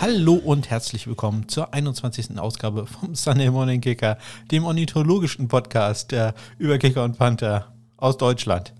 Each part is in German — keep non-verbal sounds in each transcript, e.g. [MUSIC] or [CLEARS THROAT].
Hallo und herzlich willkommen zur 21. Ausgabe vom Sunday Morning Kicker, dem ornithologischen Podcast über Kicker und Panther aus Deutschland.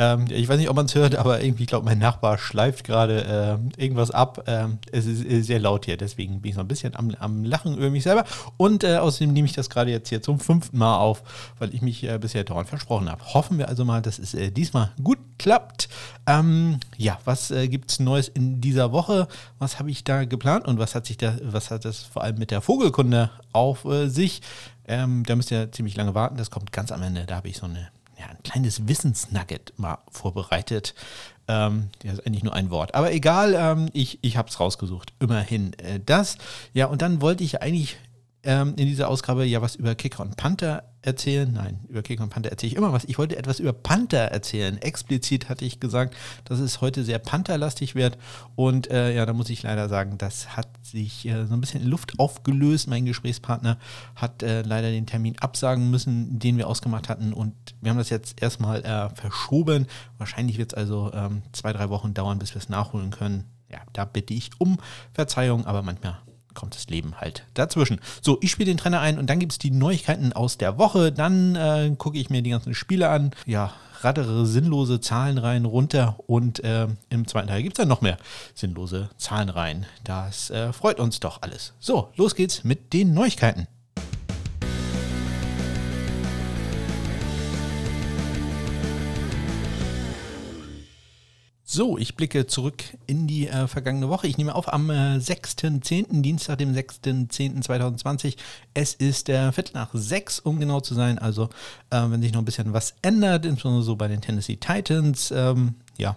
Ähm, ich weiß nicht, ob man es hört, aber irgendwie, ich glaube, mein Nachbar schleift gerade äh, irgendwas ab. Ähm, es ist, ist, sehr laut hier, deswegen bin ich so ein bisschen am, am Lachen über mich selber. Und äh, außerdem nehme ich das gerade jetzt hier zum fünften Mal auf, weil ich mich äh, bisher dauernd versprochen habe. Hoffen wir also mal, dass es äh, diesmal gut klappt. Ähm, ja, was äh, gibt es Neues in dieser Woche? Was habe ich da geplant und was hat sich da, was hat das vor allem mit der Vogelkunde auf äh, sich? Ähm, da müsst ihr ziemlich lange warten. Das kommt ganz am Ende. Da habe ich so eine ja, ein kleines Wissensnugget mal vorbereitet. Ähm, das ist eigentlich nur ein Wort. Aber egal, ähm, ich, ich habe es rausgesucht. Immerhin äh, das. Ja, und dann wollte ich eigentlich ähm, in dieser Ausgabe ja was über Kicker und Panther erzählen. Nein, über Kicker und Panther erzähle ich immer was. Ich wollte etwas über Panther erzählen. Explizit hatte ich gesagt, dass es heute sehr Pantherlastig wird. Und äh, ja, da muss ich leider sagen, das hat sich äh, so ein bisschen in Luft aufgelöst. Mein Gesprächspartner hat äh, leider den Termin absagen müssen, den wir ausgemacht hatten. Und wir haben das jetzt erstmal äh, verschoben. Wahrscheinlich wird es also ähm, zwei, drei Wochen dauern, bis wir es nachholen können. Ja, da bitte ich um Verzeihung, aber manchmal kommt das Leben halt dazwischen. So, ich spiele den Trainer ein und dann gibt es die Neuigkeiten aus der Woche. Dann äh, gucke ich mir die ganzen Spiele an. Ja, raddere sinnlose Zahlen rein, runter und äh, im zweiten Teil gibt es dann noch mehr sinnlose Zahlen rein. Das äh, freut uns doch alles. So, los geht's mit den Neuigkeiten. So, ich blicke zurück in die äh, vergangene Woche. Ich nehme auf am äh, 6.10., Dienstag, dem 6.10.2020. Es ist äh, Viertel nach sechs, um genau zu sein. Also, äh, wenn sich noch ein bisschen was ändert, insbesondere so bei den Tennessee Titans, ähm, ja,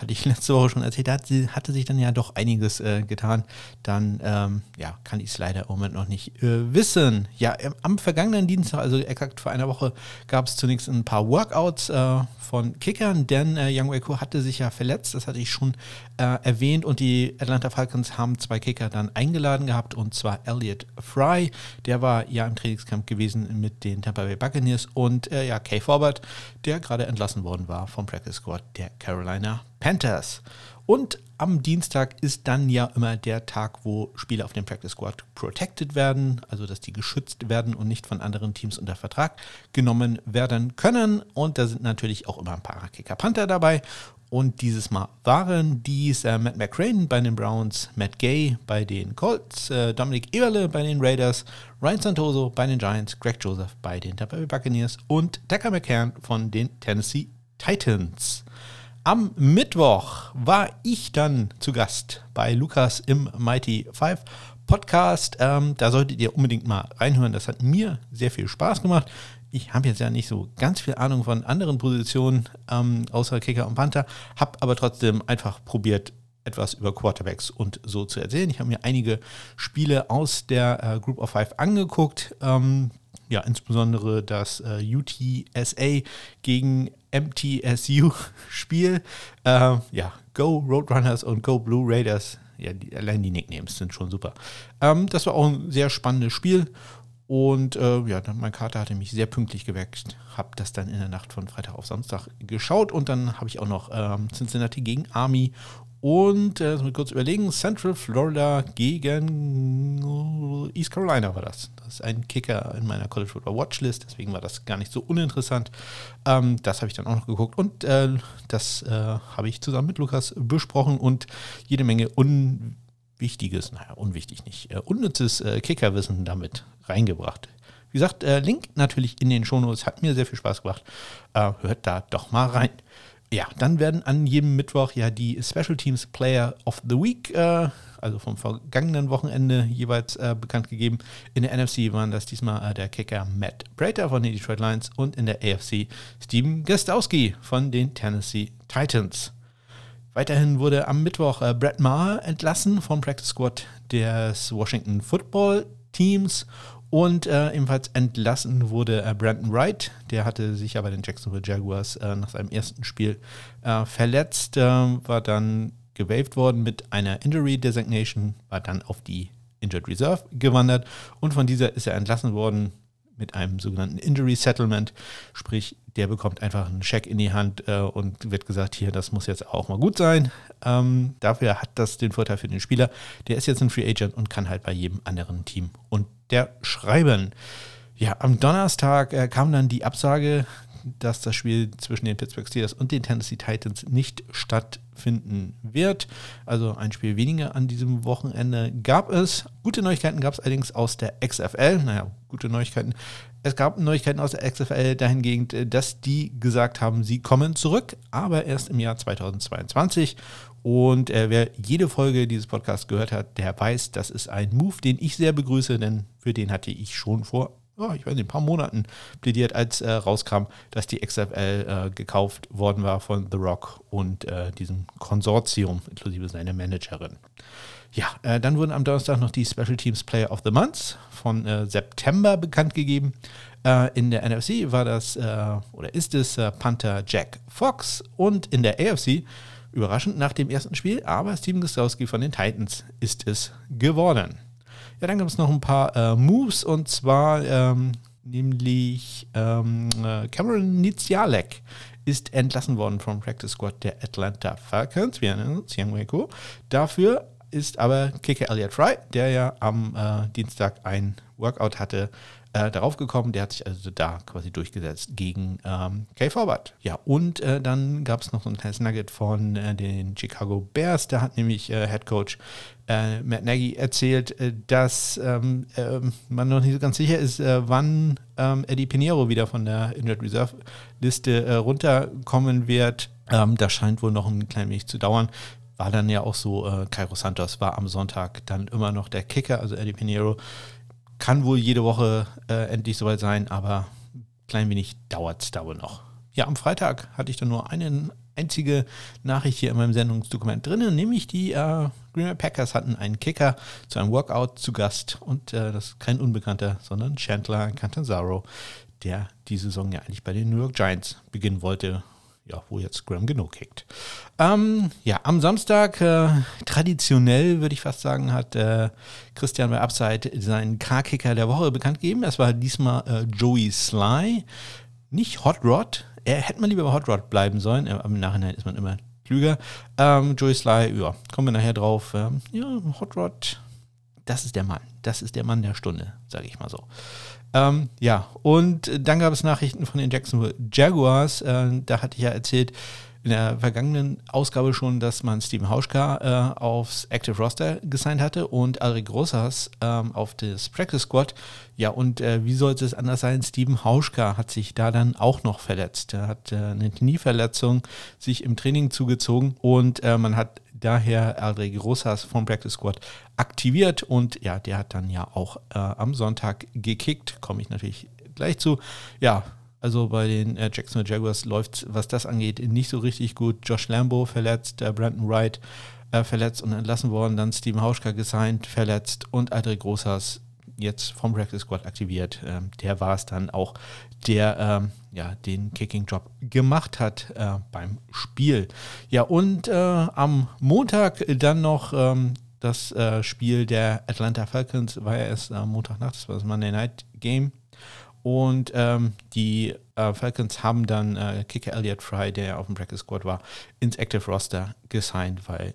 hatte ich [LAUGHS] letzte Woche schon erzählt, da hatte sich dann ja doch einiges äh, getan. Dann ähm, ja, kann ich es leider im Moment noch nicht äh, wissen. Ja, am vergangenen Dienstag, also exakt vor einer Woche, gab es zunächst ein paar Workouts äh, von Kickern, denn äh, Young Waco hatte sich ja verletzt, das hatte ich schon äh, erwähnt und die Atlanta Falcons haben zwei Kicker dann eingeladen gehabt und zwar Elliot Fry, der war ja im Trainingscamp gewesen mit den Tampa Bay Buccaneers und äh, ja, Kay Forbert, der gerade entlassen worden war vom Practice Squad der Carolina Panthers. Und am Dienstag ist dann ja immer der Tag, wo Spieler auf dem Practice Squad protected werden, also dass die geschützt werden und nicht von anderen Teams unter Vertrag genommen werden können. Und da sind natürlich auch immer ein paar Kicker Panther dabei. Und dieses Mal waren dies äh, Matt McCrane bei den Browns, Matt Gay bei den Colts, äh, Dominic Eberle bei den Raiders, Ryan Santoso bei den Giants, Greg Joseph bei den Tampa Bay Buccaneers und Decker McCann von den Tennessee Titans. Am Mittwoch war ich dann zu Gast bei Lukas im Mighty Five Podcast. Ähm, da solltet ihr unbedingt mal reinhören. Das hat mir sehr viel Spaß gemacht. Ich habe jetzt ja nicht so ganz viel Ahnung von anderen Positionen ähm, außer Kicker und Panther, habe aber trotzdem einfach probiert, etwas über Quarterbacks und so zu erzählen. Ich habe mir einige Spiele aus der äh, Group of Five angeguckt. Ähm, ja, insbesondere das äh, UTSA gegen MTSU-Spiel. [LAUGHS] Äh, ja, Go Roadrunners und Go Blue Raiders. Ja, die, allein die Nicknames sind schon super. Ähm, das war auch ein sehr spannendes Spiel. Und äh, ja, mein Kater hatte mich sehr pünktlich geweckt. Habe das dann in der Nacht von Freitag auf Samstag geschaut. Und dann habe ich auch noch ähm, Cincinnati gegen Army und äh, kurz überlegen, Central Florida gegen East Carolina war das. Ist ein Kicker in meiner College Football Watchlist, deswegen war das gar nicht so uninteressant. Ähm, das habe ich dann auch noch geguckt und äh, das äh, habe ich zusammen mit Lukas besprochen und jede Menge unwichtiges, naja, unwichtig nicht, äh, unnützes äh, Kickerwissen damit reingebracht. Wie gesagt, äh, Link natürlich in den Shownotes, hat mir sehr viel Spaß gemacht. hört da doch mal rein. Ja, dann werden an jedem Mittwoch ja die Special Teams Player of the Week, äh, also vom vergangenen Wochenende jeweils äh, bekannt gegeben. In der NFC waren das diesmal äh, der Kicker Matt Prater von den Detroit Lions und in der AFC Steven Gostowski von den Tennessee Titans. Weiterhin wurde am Mittwoch äh, Brett Maher entlassen vom Practice Squad des Washington Football Teams und äh, ebenfalls entlassen wurde äh, Brandon Wright. Der hatte sich ja bei den Jacksonville Jaguars äh, nach seinem ersten Spiel äh, verletzt, äh, war dann gewaved worden mit einer Injury Designation, war dann auf die Injured Reserve gewandert und von dieser ist er entlassen worden mit einem sogenannten Injury Settlement. Sprich, der bekommt einfach einen Scheck in die Hand äh, und wird gesagt, hier, das muss jetzt auch mal gut sein. Ähm, dafür hat das den Vorteil für den Spieler. Der ist jetzt ein Free Agent und kann halt bei jedem anderen Team und der schreiben. Ja, am Donnerstag äh, kam dann die Absage, dass das Spiel zwischen den Pittsburgh Steelers und den Tennessee Titans nicht stattfinden wird. Also ein Spiel weniger an diesem Wochenende gab es. Gute Neuigkeiten gab es allerdings aus der XFL. Naja, gute Neuigkeiten. Es gab Neuigkeiten aus der XFL dahingehend, dass die gesagt haben, sie kommen zurück, aber erst im Jahr 2022. Und äh, wer jede Folge dieses Podcasts gehört hat, der weiß, das ist ein Move, den ich sehr begrüße, denn für den hatte ich schon vor oh, ich weiß nicht, ein paar Monaten plädiert, als äh, rauskam, dass die XFL äh, gekauft worden war von The Rock und äh, diesem Konsortium, inklusive seiner Managerin. Ja, äh, dann wurden am Donnerstag noch die Special Teams Player of the Month von äh, September bekannt gegeben. Äh, in der NFC war das oder ist es Panther Jack Fox und in der AFC überraschend nach dem ersten Spiel, aber Steven Gostowski von den Titans ist es geworden. Ja, dann gibt es noch ein paar äh, Moves und zwar ähm, nämlich ähm, äh, Cameron Nizialek ist entlassen worden vom Practice Squad der Atlanta Falcons. Wir erinnern uns, Young Wako. Dafür ist aber Kicker Elliott Fry, der ja am äh, Dienstag ein Workout hatte, äh, darauf gekommen. Der hat sich also da quasi durchgesetzt gegen ähm, Kay Forward. Ja, und äh, dann gab es noch so ein kleines Nugget von äh, den Chicago Bears. Da hat nämlich äh, Head Coach äh, Matt Nagy erzählt, äh, dass ähm, ähm, man noch nicht so ganz sicher ist, wann ähm, Eddie Pinheiro wieder von der Injured Reserve Liste runterkommen wird. Ähm, das scheint wohl noch ein klein wenig zu dauern war dann ja auch so, äh, Cairo Santos war am Sonntag dann immer noch der Kicker, also Eddie Pinheiro kann wohl jede Woche äh, endlich soweit sein, aber ein klein wenig dauert es da wohl noch. Ja, am Freitag hatte ich dann nur eine einzige Nachricht hier in meinem Sendungsdokument drin, nämlich die äh, Green Bay Packers hatten einen Kicker zu einem Workout zu Gast und äh, das ist kein Unbekannter, sondern Chandler Cantanzaro, der die Saison ja eigentlich bei den New York Giants beginnen wollte ja, wo jetzt Graham genug kickt. Ähm, ja, am Samstag, äh, traditionell würde ich fast sagen, hat äh, Christian bei Upside seinen K-Kicker der Woche bekannt gegeben. Das war diesmal äh, Joey Sly, nicht Hot Rod. Er hätte man lieber bei Hot Rod bleiben sollen, im Nachhinein ist man immer klüger. Ähm, Joey Sly, ja, kommen wir nachher drauf. Ähm, ja, Hot Rod, das ist der Mann. Das ist der Mann der Stunde, sage ich mal so. Ähm, ja, und dann gab es Nachrichten von den Jacksonville Jaguars. Äh, da hatte ich ja erzählt in der vergangenen Ausgabe schon, dass man Steven Hauschka äh, aufs Active Roster gesigned hatte und Alrik Rosas ähm, auf das Practice Squad. Ja, und äh, wie sollte es anders sein? Steven Hauschka hat sich da dann auch noch verletzt. Er hat äh, eine Knieverletzung sich im Training zugezogen und äh, man hat daher Aldrich Rosas vom Practice Squad aktiviert und ja, der hat dann ja auch äh, am Sonntag gekickt. Komme ich natürlich gleich zu. Ja, also bei den äh, Jacksonville Jaguars läuft was das angeht, nicht so richtig gut. Josh Lambo verletzt, äh, Brandon Wright äh, verletzt und entlassen worden, dann Steven Hauschka gesigned, verletzt und Aldrich Rosas jetzt vom Practice Squad aktiviert. Ähm, der war es dann auch, der ähm, ja, den Kicking-Job gemacht hat äh, beim Spiel. Ja, und äh, am Montag dann noch ähm, das äh, Spiel der Atlanta Falcons, war ja erst am Montagnacht, das war das Monday Night Game. Und ähm, die äh, Falcons haben dann äh, Kicker Elliott Fry, der auf dem Practice Squad war, ins Active Roster gesigned, weil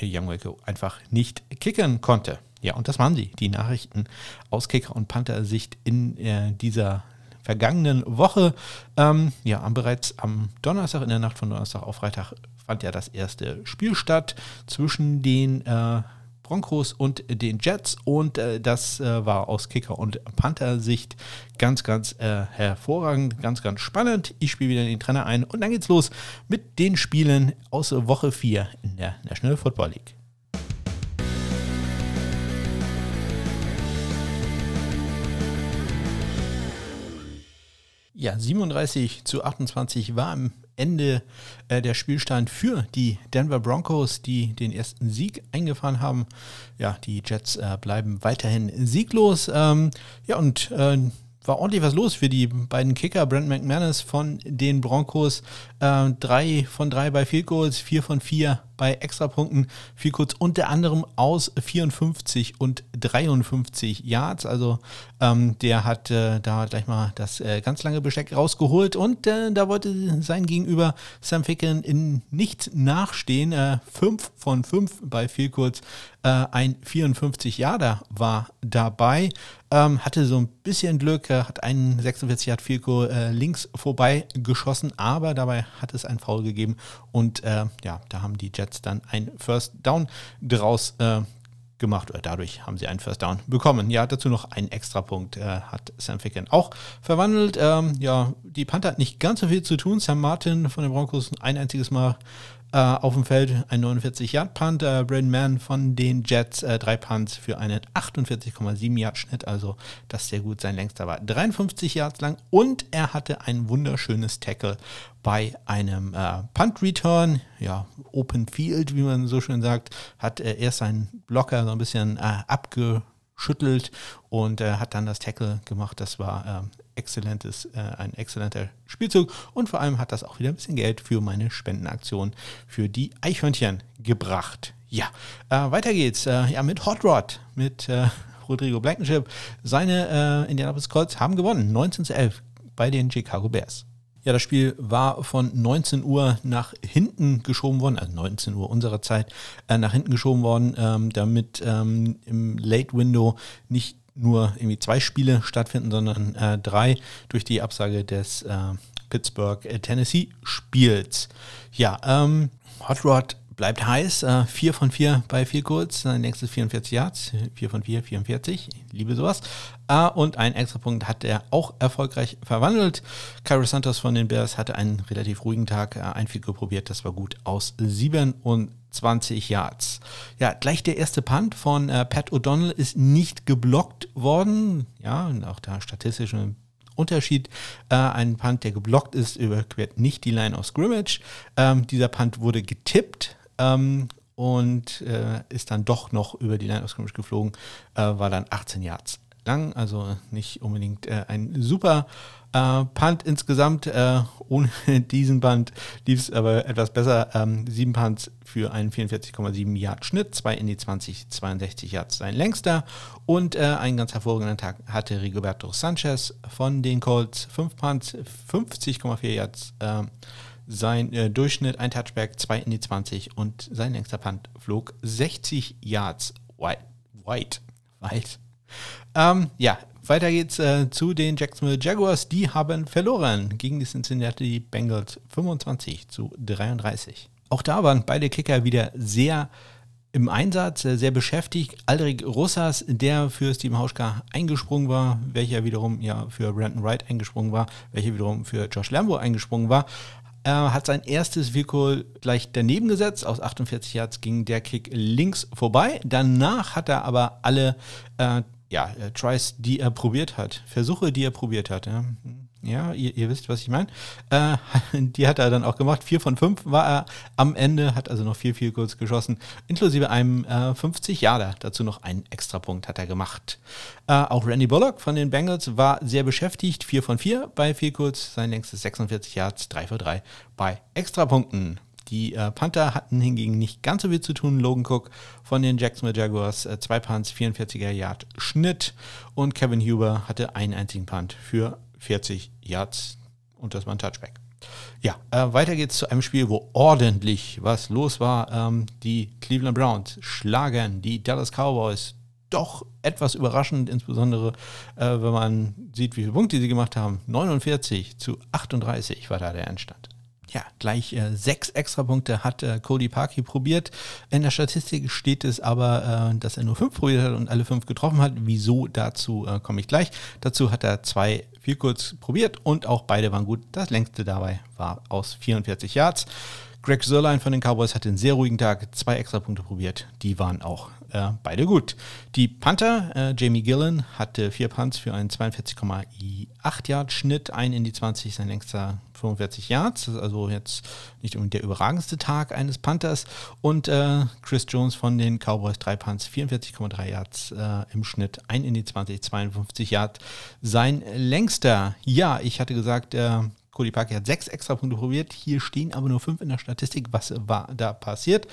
Young Waco einfach nicht kickern konnte. Ja, und das waren sie, die Nachrichten aus Kicker- und Panther-Sicht in äh, dieser vergangenen Woche. Ähm, ja, bereits am Donnerstag, in der Nacht von Donnerstag auf Freitag, fand ja das erste Spiel statt zwischen den äh, Broncos und den Jets und äh, das äh, war aus Kicker- und Panther-Sicht ganz, ganz äh, hervorragend, ganz, ganz spannend. Ich spiele wieder den Trainer ein und dann geht's los mit den Spielen aus Woche 4 in der National Football League. Ja, 37 zu 28 war am Ende äh, der Spielstand für die Denver Broncos, die den ersten Sieg eingefahren haben. Ja, die Jets äh, bleiben weiterhin sieglos. Ähm, ja, und äh, war ordentlich was los für die beiden Kicker. Brent McManus von den Broncos. Äh, drei von drei bei Field Goals, vier von vier bei Extrapunkten. Viel kurz unter anderem aus 54 und 53 Yards. Also ähm, der hat äh, da gleich mal das äh, ganz lange Besteck rausgeholt und äh, da wollte sein Gegenüber Sam Ficken in nichts nachstehen. Äh, fünf von fünf bei viel kurz. Äh, ein 54 Yarder war dabei. Ähm, hatte so ein bisschen Glück, äh, hat einen 46 Yard Fico äh, links vorbei geschossen, aber dabei hat es einen Foul gegeben und äh, ja, da haben die Jets dann ein First Down draus äh, gemacht oder dadurch haben sie einen First Down bekommen. Ja, dazu noch einen Extrapunkt äh, hat Sam Ficken auch verwandelt. Ähm, ja, die Panther hat nicht ganz so viel zu tun. Sam Martin von den Broncos ein einziges Mal äh, auf dem Feld ein 49-Yard-Punt. Äh, Braden Mann von den Jets äh, drei Punts für einen 48,7 Yard-Schnitt. Also das sehr gut. Sein längster war 53 Yards lang und er hatte ein wunderschönes Tackle bei einem äh, Punt-Return. Ja, Open Field, wie man so schön sagt, hat er erst seinen Blocker so ein bisschen äh, abgeschüttelt und äh, hat dann das Tackle gemacht. Das war ähm, exzellentes, äh, ein exzellenter Spielzug und vor allem hat das auch wieder ein bisschen Geld für meine Spendenaktion für die Eichhörnchen gebracht. Ja, äh, weiter geht's äh, ja, mit Hot Rod, mit äh, Rodrigo Blankenship. Seine äh, Indianapolis Colts haben gewonnen, 19 zu 11 bei den Chicago Bears. Ja, das Spiel war von 19 Uhr nach hinten geschoben worden, also 19 Uhr unserer Zeit, äh, nach hinten geschoben worden, ähm, damit ähm, im Late Window nicht nur irgendwie zwei Spiele stattfinden, sondern äh, drei durch die Absage des äh, Pittsburgh-Tennessee-Spiels. Ja, ähm, Hot Rod bleibt heiß. Äh, 4 von 4 bei 4 kurz. Sein nächstes 44 Yards. 4 von 4, 44. Ich liebe sowas. Äh, und einen Extrapunkt hat er auch erfolgreich verwandelt. Cairo Santos von den Bears hatte einen relativ ruhigen Tag. Äh, ein Figur probiert, das war gut aus 27 Yards. Ja, gleich der erste Punt von äh, Pat O'Donnell ist nicht geblockt worden. Ja, und auch da statistisch ein Unterschied. Äh, ein Punt, der geblockt ist, überquert nicht die Line of Scrimmage. Ähm, dieser Punt wurde getippt ähm, und äh, ist dann doch noch über die Line of Scrimmage geflogen, äh, war dann 18 Yards lang, also nicht unbedingt äh, ein super äh, Punt insgesamt. Äh, [LAUGHS] ohne diesen Punt lief es aber etwas besser. Ähm, sieben Punts für einen 44,7 Yard Schnitt, zwei in die 20, 62 Yards sein längster und äh, einen ganz hervorragenden Tag hatte Rigoberto Sanchez von den Colts. Fünf Punts, 50,4 Yards. Sein äh, Durchschnitt, ein Touchback, zwei in die 20 und sein längster Punt flog 60 Yards wide. Wide. wide. Ähm, ja, weiter geht's äh, zu den Jacksonville Jaguars. Die haben verloren gegen die Cincinnati Bengals 25 zu 33. Auch da waren beide Kicker wieder sehr im Einsatz, äh, sehr beschäftigt. Aldrich Russas, der für Steven Hauschka eingesprungen war, welcher wiederum ja für Brandon Wright eingesprungen war, welcher wiederum für Josh Lambo eingesprungen war, er hat sein erstes Vehicle gleich daneben gesetzt. Aus 48 Yards ging der Kick links vorbei. Danach hat er aber alle äh, ja, äh, Tries, die er probiert hat, Versuche, die er probiert hat. Ja, ja ihr, ihr, wisst, was ich meine. Äh, [LAUGHS] die hat er dann auch gemacht. Vier von fünf war er am Ende, hat also noch vier, vier kurz geschossen, inklusive einem äh, 50 Jahre. Dazu noch einen Extrapunkt hat er gemacht. Äh, auch Randy Bullock von den Bengals war sehr beschäftigt. Vier von vier bei vier kurz, sein längstes 46 Yards, drei für drei bei Extrapunkten. Die äh, Panther hatten hingegen nicht ganz so viel zu tun. Logan Cook von den Jacksonville Jaguars, äh, zwei Punts, 44er Yard Schnitt. Und Kevin Huber hatte einen einzigen Punt für 40 Yards und das war ein Touchback. Ja, äh, weiter geht's zu einem Spiel, wo ordentlich was los war. Ähm, die Cleveland Browns schlagen die Dallas Cowboys doch etwas überraschend, insbesondere äh, wenn man sieht, wie viele Punkte sie gemacht haben. 49 zu 38 war da der Endstand ja, gleich äh, sechs Extrapunkte hat äh, Cody Parkey probiert. In der Statistik steht es aber, äh, dass er nur fünf probiert hat und alle fünf getroffen hat. Wieso dazu äh, komme ich gleich. Dazu hat er zwei viel kurz probiert und auch beide waren gut. Das längste dabei war aus 44 Yards. Greg Sörlein von den Cowboys hatte einen sehr ruhigen Tag, zwei Extrapunkte probiert. Die waren auch äh, beide gut. Die Panther, äh, Jamie Gillen, hatte vier Punts für einen 42,8 Yard Schnitt, ein in die 20, sein längster 45 Yards. Das ist also jetzt nicht unbedingt der überragendste Tag eines Panthers. Und äh, Chris Jones von den Cowboys, drei Punts, 44,3 Yards äh, im Schnitt, ein in die 20, 52 Yards. Sein längster, ja, ich hatte gesagt, äh, Cody Parkey hat sechs Extrapunkte probiert. Hier stehen aber nur fünf in der Statistik. Was war da passiert?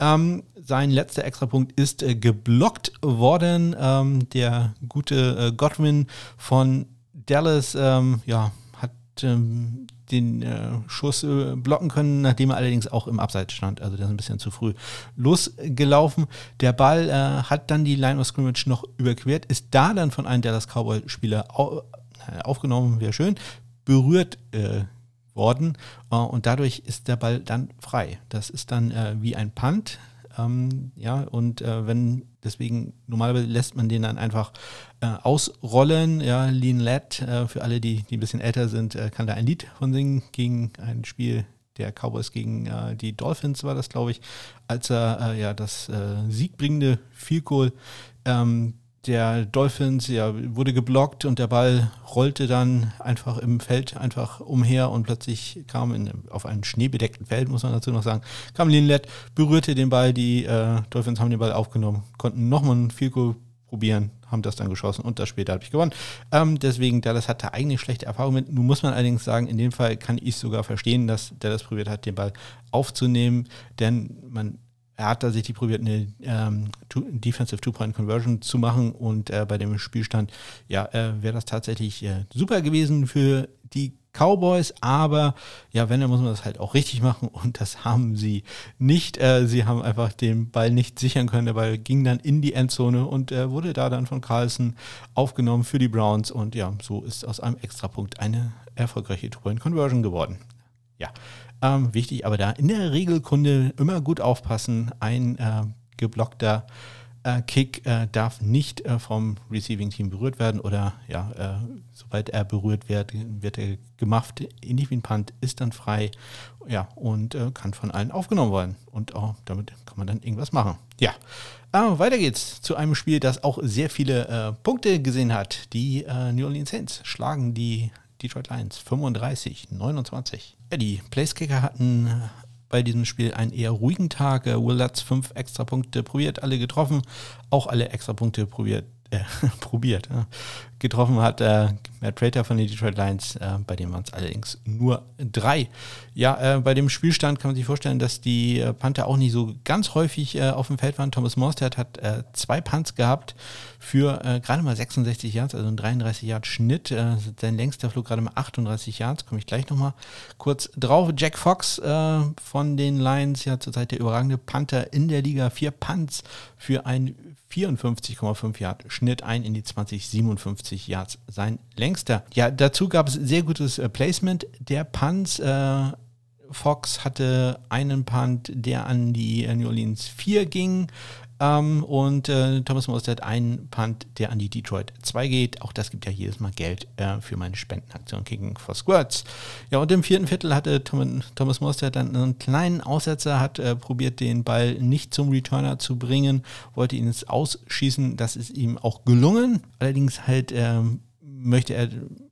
Ähm, sein letzter Extrapunkt ist äh, geblockt worden. Ähm, der gute äh, Godwin von Dallas ähm, ja, hat ähm, den äh, Schuss äh, blocken können, nachdem er allerdings auch im Abseits stand. Also der ist ein bisschen zu früh losgelaufen. Der Ball äh, hat dann die Line of Scrimmage noch überquert, ist da dann von einem Dallas Cowboy-Spieler au äh, aufgenommen, wäre schön, berührt äh, worden äh, und dadurch ist der Ball dann frei. Das ist dann wie ein Punt. Ähm, ja, und wenn deswegen normalerweise lässt man den dann einfach äh, ausrollen. Ja, Lean Led, äh, für alle, die, die ein bisschen älter sind, äh, kann da ein Lied von singen gegen ein Spiel der Cowboys gegen äh, die Dolphins war das, glaube ich, als er äh, ja das äh, siegbringende Field Goal ähm, der Dolphins ja, wurde geblockt und der Ball rollte dann einfach im Feld einfach umher und plötzlich kam in, auf einem schneebedeckten Feld, muss man dazu noch sagen, kam Linlet, berührte den Ball, die äh, Dolphins haben den Ball aufgenommen, konnten nochmal ein Field probieren, haben das dann geschossen und das später habe ich gewonnen. Ähm, deswegen, Dallas hatte eigentlich schlechte Erfahrungen mit. Nun muss man allerdings sagen, in dem Fall kann ich sogar verstehen, dass Dallas probiert hat, den Ball aufzunehmen, denn man er hat tatsächlich probiert, eine ähm, Defensive Two-Point-Conversion zu machen und äh, bei dem Spielstand, ja, äh, wäre das tatsächlich äh, super gewesen für die Cowboys, aber ja, wenn, dann muss man das halt auch richtig machen und das haben sie nicht. Äh, sie haben einfach den Ball nicht sichern können. Der Ball ging dann in die Endzone und äh, wurde da dann von Carlson aufgenommen für die Browns und ja, so ist aus einem Extrapunkt eine erfolgreiche Two-Point-Conversion geworden. Ja, ähm, wichtig, aber da in der Regelkunde immer gut aufpassen. Ein äh, geblockter äh, Kick äh, darf nicht äh, vom Receiving Team berührt werden oder ja, äh, sobald er berührt wird, wird er gemacht, ähnlich wie ein Punt, ist dann frei ja, und äh, kann von allen aufgenommen werden. Und oh, damit kann man dann irgendwas machen. Ja. Ah, weiter geht's zu einem Spiel, das auch sehr viele Punkte gesehen hat. Die New Orleans Saints schlagen die Detroit Lions 35, 29. Ja, die Placekicker hatten bei diesem Spiel einen eher ruhigen Tag. Will Lutz fünf extra Punkte probiert, alle getroffen, auch alle extra Punkte probiert äh, [LAUGHS] probiert. Ja. Getroffen hat äh, Matt Prater von den Detroit Lions, äh, bei dem waren es allerdings nur drei. Ja, äh, bei dem Spielstand kann man sich vorstellen, dass die äh, Panther auch nicht so ganz häufig äh, auf dem Feld waren. Thomas Morstead hat zwei Punts gehabt für gerade mal 66 Yards, also ein 33 Yard Schnitt. sein längster Flug gerade mal 38 Yards, komme ich gleich nochmal kurz drauf. Jack Fox von den Lions, ja zurzeit der überragende Panther in der Liga, vier Punts für ein 54,5 Yard Schnitt ein in die 2057 Yards, sein längster. Ja, dazu gab es sehr gutes äh, Placement der Punts. Äh, Fox hatte einen Punt, der an die äh, New Orleans 4 ging. Ähm, und äh, Thomas Mostert einen Punt, der an die Detroit 2 geht. Auch das gibt ja jedes Mal Geld äh, für meine Spendenaktion Kicking for Squirts. Ja, und im vierten Viertel hatte Tom, Thomas Mostert dann einen kleinen Aussetzer, hat äh, probiert, den Ball nicht zum Returner zu bringen, wollte ihn ins Ausschießen. Das ist ihm auch gelungen. Allerdings halt ähm, möchte er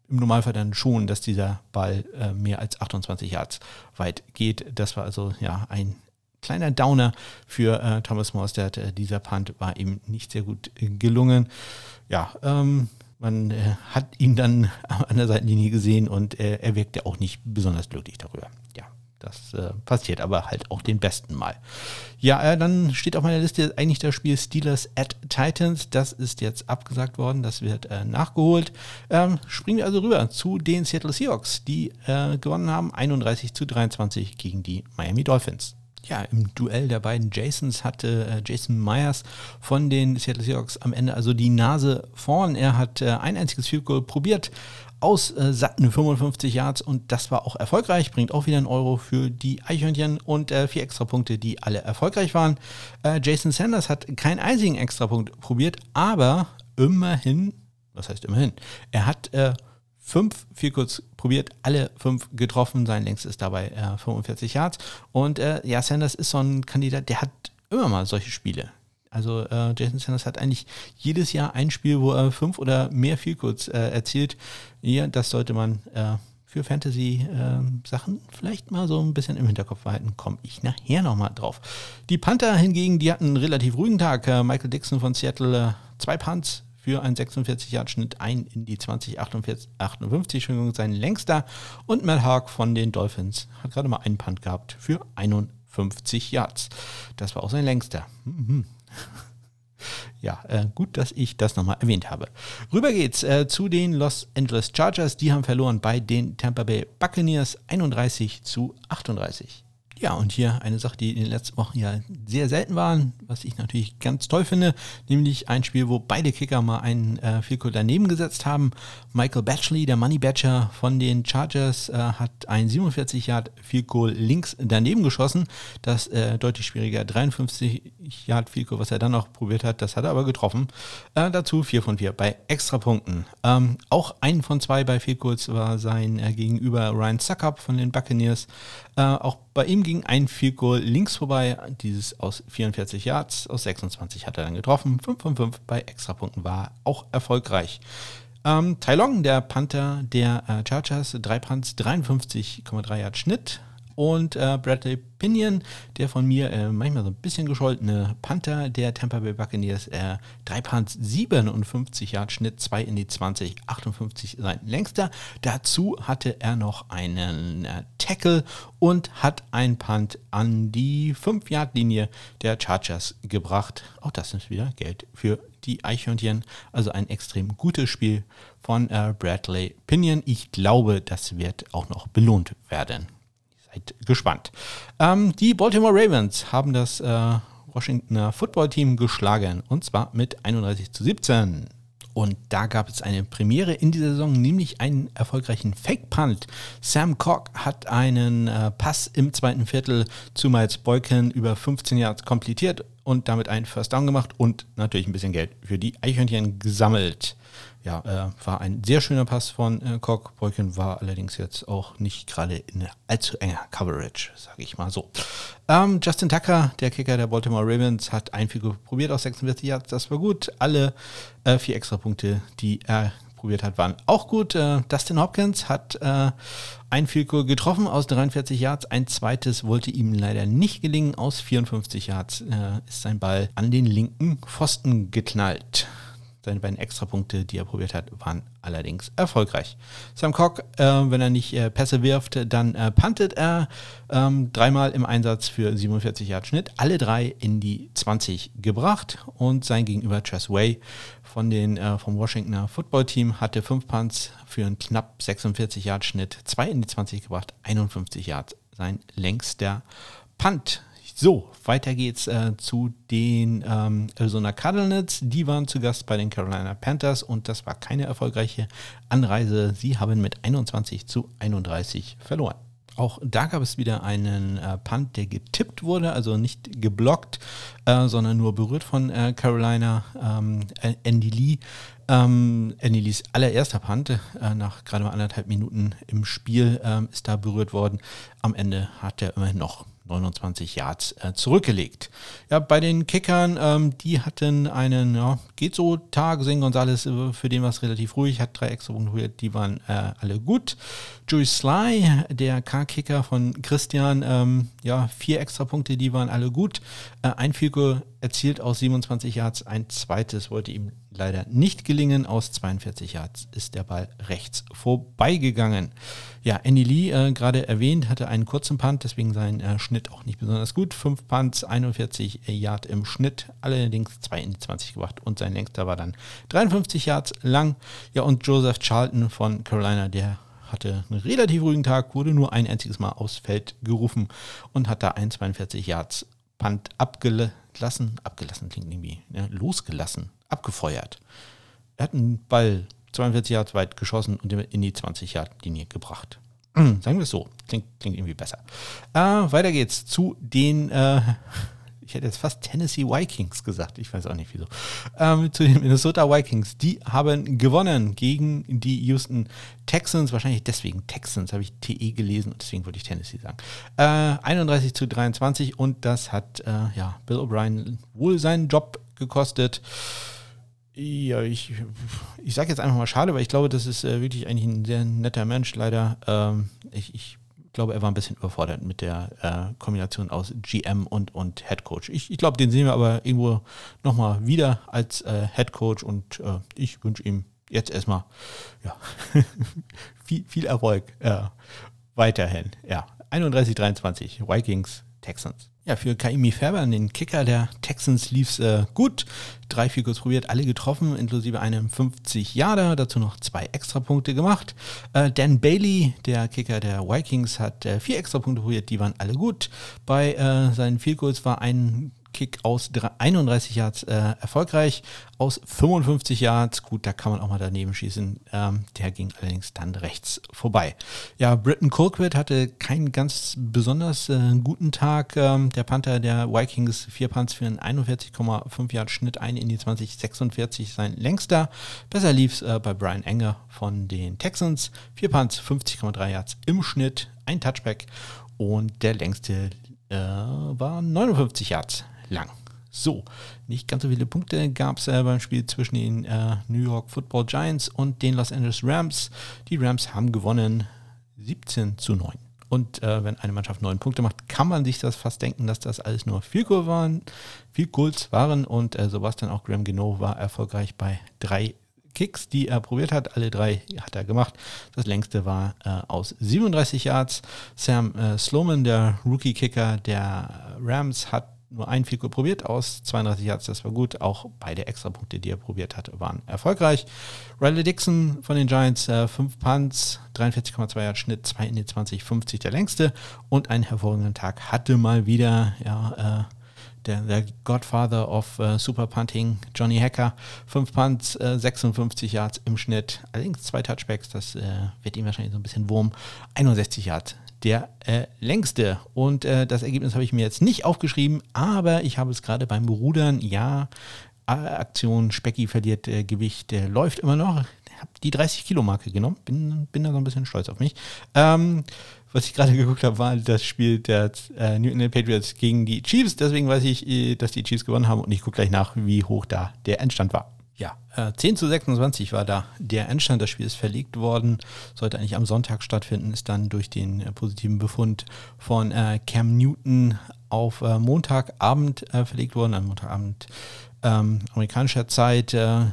im Normalfall dann schon, dass dieser Ball äh, mehr als 28 Yards weit geht. Das war also ja ein kleiner Downer für äh, Thomas Morstead. Äh, dieser Punt war ihm nicht sehr gut äh, gelungen. Ja, ähm, man äh, hat ihn dann [LAUGHS] an der Seitenlinie gesehen und äh, er wirkte auch nicht besonders glücklich darüber. Ja, das äh, passiert aber halt auch den besten Mal. Ja, dann steht auf meiner Liste eigentlich das Spiel Steelers at Titans. Das ist jetzt abgesagt worden, das wird nachgeholt. Ähm, springen wir also rüber zu den Seattle Seahawks, die gewonnen haben 31 zu 23 gegen die Miami Dolphins ja, im Duell der beiden Jasons hatte äh, Jason Myers von den Seattle Seahawks am Ende also die Nase vorn. Er hat äh, ein einziges Field Goal probiert aus äh, satten 55 Yards und das war auch erfolgreich, bringt auch wieder einen Euro für die Eichhörnchen und äh, vier Extrapunkte, die alle erfolgreich waren. Äh, Jason Sanders hat keinen einzigen Extrapunkt probiert, aber immerhin, was heißt immerhin, er hat äh, fünf viel kurz probiert, alle fünf getroffen. Sein längstes ist dabei äh, 45 Yards. Und äh, ja, Sanders ist so ein Kandidat, der hat immer mal solche Spiele. Also äh, Jason Sanders hat eigentlich jedes Jahr ein Spiel, wo er fünf oder mehr viel kurz äh, erzielt. Ja, das sollte man äh, für Fantasy-Sachen ähm, vielleicht mal so ein bisschen im Hinterkopf behalten. Komme ich nachher nochmal drauf. Die Panther hingegen, die hatten einen relativ ruhigen Tag. Äh, Michael Dixon von Seattle, zwei Punts für einen 46-Yard-Schnitt, ein in die 20, 58, 58 Entschuldigung, sein längster. Und Mel Haag von den Dolphins hat gerade mal einen Punt gehabt für 51 Yards. Das war auch sein längster. Mhm. [LAUGHS] Ja, äh, gut, dass ich das nochmal erwähnt habe. Rüber geht's äh, zu den Los Angeles Chargers. Die haben verloren bei den Tampa Bay Buccaneers 31 zu 38. Ja, und hier eine Sache, die in den letzten Wochen ja sehr selten waren, was ich natürlich ganz toll finde, nämlich ein Spiel, wo beide Kicker mal einen äh, Field daneben gesetzt haben. Michael Batchley, der Money Batcher von den Chargers, äh, hat ein 47 Yard Field Goal links daneben geschossen. Das äh, deutlich schwieriger 53 Yard Field Goal, was er dann noch probiert hat, das hat er aber getroffen. Äh, dazu 4 von 4 bei Extrapunkten. Ähm, auch ein von zwei bei Field Goals war sein äh, Gegenüber Ryan Suckup von den Buccaneers. Äh, auch bei ihm ging ein Field Goal links vorbei, dieses aus 44 Yards, aus 26 hat er dann getroffen. 5 von 5 bei Extrapunkten war auch erfolgreich. Ähm, Tai Long, der Panther der äh, Chargers, 3 Punts, 53,3 Yard Schnitt, und äh, Bradley Pinion, der von mir äh, manchmal so ein bisschen gescholtene Panther der Tampa Bay Buccaneers, äh, 3 Punts, 57 Yard Schnitt, 2 in die 20, 58 sein längster. Dazu hatte er noch einen äh, Tackle und hat ein Punt an die 5 Yard Linie der Chargers gebracht. Auch das ist wieder Geld für die Eichhörnchen. Also ein extrem gutes Spiel von äh, Bradley Pinion. Ich glaube, das wird auch noch belohnt werden seid gespannt. Ähm, die Baltimore Ravens haben das äh, Washingtoner Football Team geschlagen und zwar mit 31 zu 17. Und da gab es eine Premiere in dieser Saison, nämlich einen erfolgreichen Fake-Punt. Sam Cock hat einen äh, Pass im zweiten Viertel zu Miles Boykin über 15 Yards komplettiert und damit einen First Down gemacht und natürlich ein bisschen Geld für die Eichhörnchen gesammelt ja, äh, war ein sehr schöner Pass von äh, Koch. Boykin war allerdings jetzt auch nicht gerade in allzu enger Coverage, sage ich mal so. Ähm, Justin Tucker, der Kicker der Baltimore Ravens, hat ein Figur probiert aus 46 Yards. Das war gut. Alle äh, vier Extrapunkte, die er probiert hat, waren auch gut. Äh, Dustin Hopkins hat äh, ein Figur getroffen aus 43 Yards. Ein zweites wollte ihm leider nicht gelingen. Aus 54 Yards äh, ist sein Ball an den linken Pfosten geknallt. Seine beiden Extrapunkte, die er probiert hat, waren allerdings erfolgreich. Sam Cock, äh, wenn er nicht äh, Pässe wirft, dann äh, puntet er ähm, dreimal im Einsatz für 47 Yard Schnitt, alle drei in die 20 gebracht und sein Gegenüber Tress Way von den, äh, vom Washingtoner Football Team hatte fünf Punts für einen knapp 46 Yard Schnitt, zwei in die 20 gebracht, 51 Yards, sein längster Punt. So, weiter geht's äh, zu den ähm, Arizona Cardinals. Die waren zu Gast bei den Carolina Panthers und das war keine erfolgreiche Anreise. Sie haben mit 21 zu 31 verloren. Auch da gab es wieder einen äh, Punt, der getippt wurde, also nicht geblockt, äh, sondern nur berührt von äh, Carolina. Ähm, Andy Lee ähm, Andy Lees allererster Punt äh, nach gerade mal anderthalb Minuten im Spiel ähm, ist da berührt worden. Am Ende hat er immerhin noch 29 Yards äh, zurückgelegt. Ja, bei den Kickern, ähm, die hatten einen, ja, geht so Tag. Sing Gonzalez, äh, für den war es relativ ruhig, hat drei extra Punkte, die waren äh, alle gut. Joey Sly, der K-Kicker von Christian, ähm, ja, vier extra Punkte, die waren alle gut. Äh, ein Figur erzielt aus 27 Yards, ein zweites wollte ihm leider nicht gelingen. Aus 42 Yards ist der Ball rechts vorbeigegangen. Ja, Andy Lee, äh, gerade erwähnt, hatte einen kurzen Punt, deswegen sein äh, Schnitt auch nicht besonders gut. Fünf Punts, 41 Yard im Schnitt, allerdings 2 in die 20 gebracht und sein längster war dann 53 Yards lang. Ja, und Joseph Charlton von Carolina, der hatte einen relativ ruhigen Tag, wurde nur ein einziges Mal aufs Feld gerufen und hat da 1,42 Yards Punt abgelassen. Abgelassen klingt irgendwie, ja, losgelassen, abgefeuert. Er hat einen Ball 42 Yards weit geschossen und in die 20 Yard Linie gebracht. [CLEARS THROAT] Sagen wir es so. Klingt, klingt irgendwie besser. Äh, weiter geht's zu den, äh, ich hätte jetzt fast Tennessee Vikings gesagt. Ich weiß auch nicht wieso. Ähm, zu den Minnesota Vikings. Die haben gewonnen gegen die Houston Texans. Wahrscheinlich deswegen Texans, habe ich TE gelesen und deswegen wollte ich Tennessee sagen. Äh, 31 zu 23 und das hat äh, ja, Bill O'Brien wohl seinen Job gekostet. Ja, ich, ich sage jetzt einfach mal schade, weil ich glaube, das ist äh, wirklich eigentlich ein sehr netter Mensch. Leider, ähm, ich, ich glaube, er war ein bisschen überfordert mit der äh, Kombination aus GM und, und Head Coach. Ich, ich glaube, den sehen wir aber irgendwo nochmal wieder als äh, Head Coach und äh, ich wünsche ihm jetzt erstmal ja, [LAUGHS] viel, viel Erfolg äh, weiterhin. Ja, 31-23, Vikings, Texans. Ja, für Kaimi Fairbairn, den Kicker der Texans, lief es äh, gut. Drei, kurz probiert, alle getroffen, inklusive einem 50 Jahre. Dazu noch zwei Extrapunkte gemacht. Äh, Dan Bailey, der Kicker der Vikings, hat äh, vier Extrapunkte probiert, die waren alle gut. Bei äh, seinen Field Goals war ein Kick aus 31 Yards äh, erfolgreich, aus 55 Yards, gut, da kann man auch mal daneben schießen, ähm, der ging allerdings dann rechts vorbei. Ja, Britton Colquitt hatte keinen ganz besonders äh, guten Tag, ähm, der Panther der Vikings, vier Punts für einen 41,5 Yard Schnitt, ein in die 2046 sein längster. Besser lief es äh, bei Brian Enger von den Texans, vier Punts, 50,3 Yards im Schnitt, ein Touchback. Und der längste äh, war 59 Yards lang. So, nicht ganz so viele Punkte gab es äh, beim Spiel zwischen den äh, New York Football Giants und den Los Angeles Rams. Die Rams haben gewonnen 17 zu 9. Und äh, wenn eine Mannschaft neun Punkte macht, kann man sich das fast denken, dass das alles nur viel Goal waren, viel Goals waren. Und äh, so war es dann auch. Graham Geno war erfolgreich bei drei Kicks, die er probiert hat. Alle drei hat er gemacht. Das längste war äh, aus 37 Yards. Sam äh, Sloman, der Rookie-Kicker der Rams, hat nur ein Figur probiert aus 32 Yards, das war gut. Auch beide Extrapunkte, die er probiert hatte, waren erfolgreich. Riley Dixon von den Giants, äh, 5 Punts, 43,2 Yards Schnitt, 2 in die 20, 50 der längste und einen hervorragenden Tag hatte mal wieder, ja, äh, der, der, Godfather of uh, Super Punting, Johnny Hacker. 5 Punts, äh, 56 Yards im Schnitt. Allerdings zwei Touchbacks, das äh, wird ihm wahrscheinlich so ein bisschen Wurm. 61 Yards der äh, längste. Und äh, das Ergebnis habe ich mir jetzt nicht aufgeschrieben, aber ich habe es gerade beim Rudern, ja, Aktion Specki verliert äh, Gewicht, der läuft immer noch. Ich habe die 30-Kilo-Marke genommen, bin, bin da so ein bisschen stolz auf mich. Ähm, was ich gerade [LAUGHS] geguckt habe, war das Spiel der äh, New England Patriots gegen die Chiefs. Deswegen weiß ich, äh, dass die Chiefs gewonnen haben und ich gucke gleich nach, wie hoch da der Endstand war. Ja, äh, 10 zu 26 war da der Endstand. Das Spiel ist verlegt worden, sollte eigentlich am Sonntag stattfinden, ist dann durch den äh, positiven Befund von äh, Cam Newton auf äh, Montagabend äh, verlegt worden, am Montagabend ähm, amerikanischer Zeit. Äh,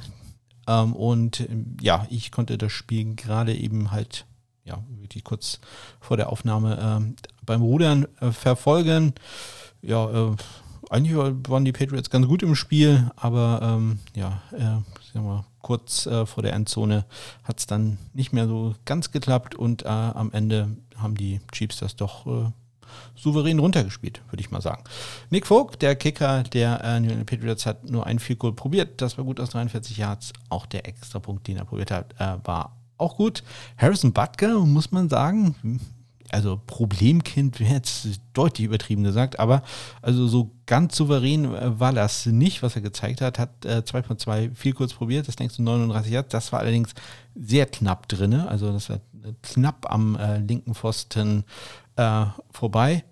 ähm, und ähm, ja, ich konnte das Spiel gerade eben halt, ja, wirklich kurz vor der Aufnahme ähm, beim Rudern verfolgen. Ja, eigentlich waren die Patriots ganz gut im Spiel, aber ähm, ja, äh, mal, kurz äh, vor der Endzone hat es dann nicht mehr so ganz geklappt und äh, am Ende haben die Chiefs das doch äh, souverän runtergespielt, würde ich mal sagen. Nick Vogt, der Kicker der äh, New England Patriots, hat nur ein Field Goal probiert. Das war gut aus 43 Yards. Auch der Extrapunkt, den er probiert hat, äh, war auch gut. Harrison Butker, muss man sagen, also Problemkind [LAUGHS] wäre jetzt deutlich übertrieben gesagt, aber also so ganz souverän äh, war das nicht, was er gezeigt hat. Hat äh, 2.2 viel kurz probiert, das du 39 Yards. Das war allerdings sehr knapp drin, also das war knapp am äh, linken Pfosten äh, vorbei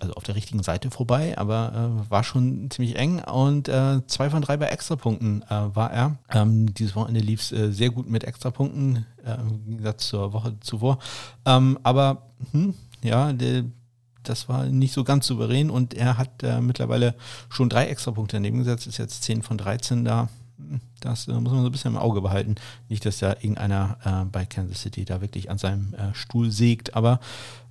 also auf der richtigen Seite vorbei, aber äh, war schon ziemlich eng und äh, zwei von drei bei Extrapunkten äh, war er. Ähm, dieses Wochenende lief es äh, sehr gut mit Extrapunkten, äh, im Gegensatz zur Woche zuvor. Ähm, aber hm, ja, der, das war nicht so ganz souverän und er hat äh, mittlerweile schon drei Extrapunkte daneben gesetzt, ist jetzt 10 von 13 da. Das äh, muss man so ein bisschen im Auge behalten. Nicht, dass da irgendeiner bei Kansas City da wirklich an seinem Stuhl sägt, aber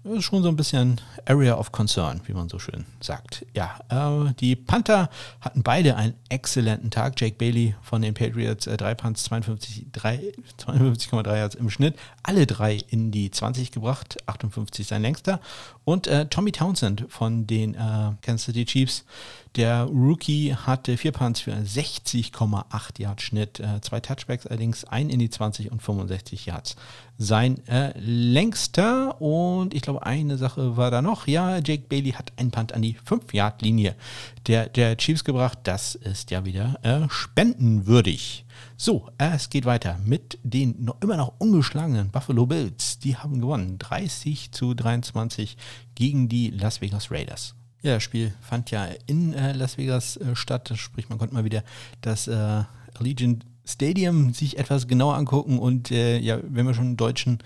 das ist schon so ein bisschen Area of Concern, wie man so schön sagt. Ja, äh, die Panther hatten beide einen exzellenten Tag. Jake Bailey von den Patriots, äh, drei Punts, 52,3 52, Yards im Schnitt. Alle drei in die 20 gebracht, 58 sein längster. Und äh, Tommy Townsend von den äh, Kansas City Chiefs, der Rookie hatte vier Punts für 60,8 Yards Schnitt, äh, zwei Touchbacks allerdings, ein in die 20 und 65 Yards. Sein äh, längster und ich glaube eine Sache war da noch, ja, Jake Bailey hat einen Punt an die 5-Yard-Linie der, der Chiefs gebracht. Das ist ja wieder äh, spendenwürdig. So, es geht weiter mit den noch, immer noch ungeschlagenen Buffalo Bills. Die haben gewonnen, 30 zu 23 gegen die Las Vegas Raiders. Ja, das Spiel fand ja in äh, Las Vegas äh, statt, sprich man konnte mal wieder das äh, Allegiant Stadium sich etwas genauer angucken und äh, ja, wenn wir schon einen deutschen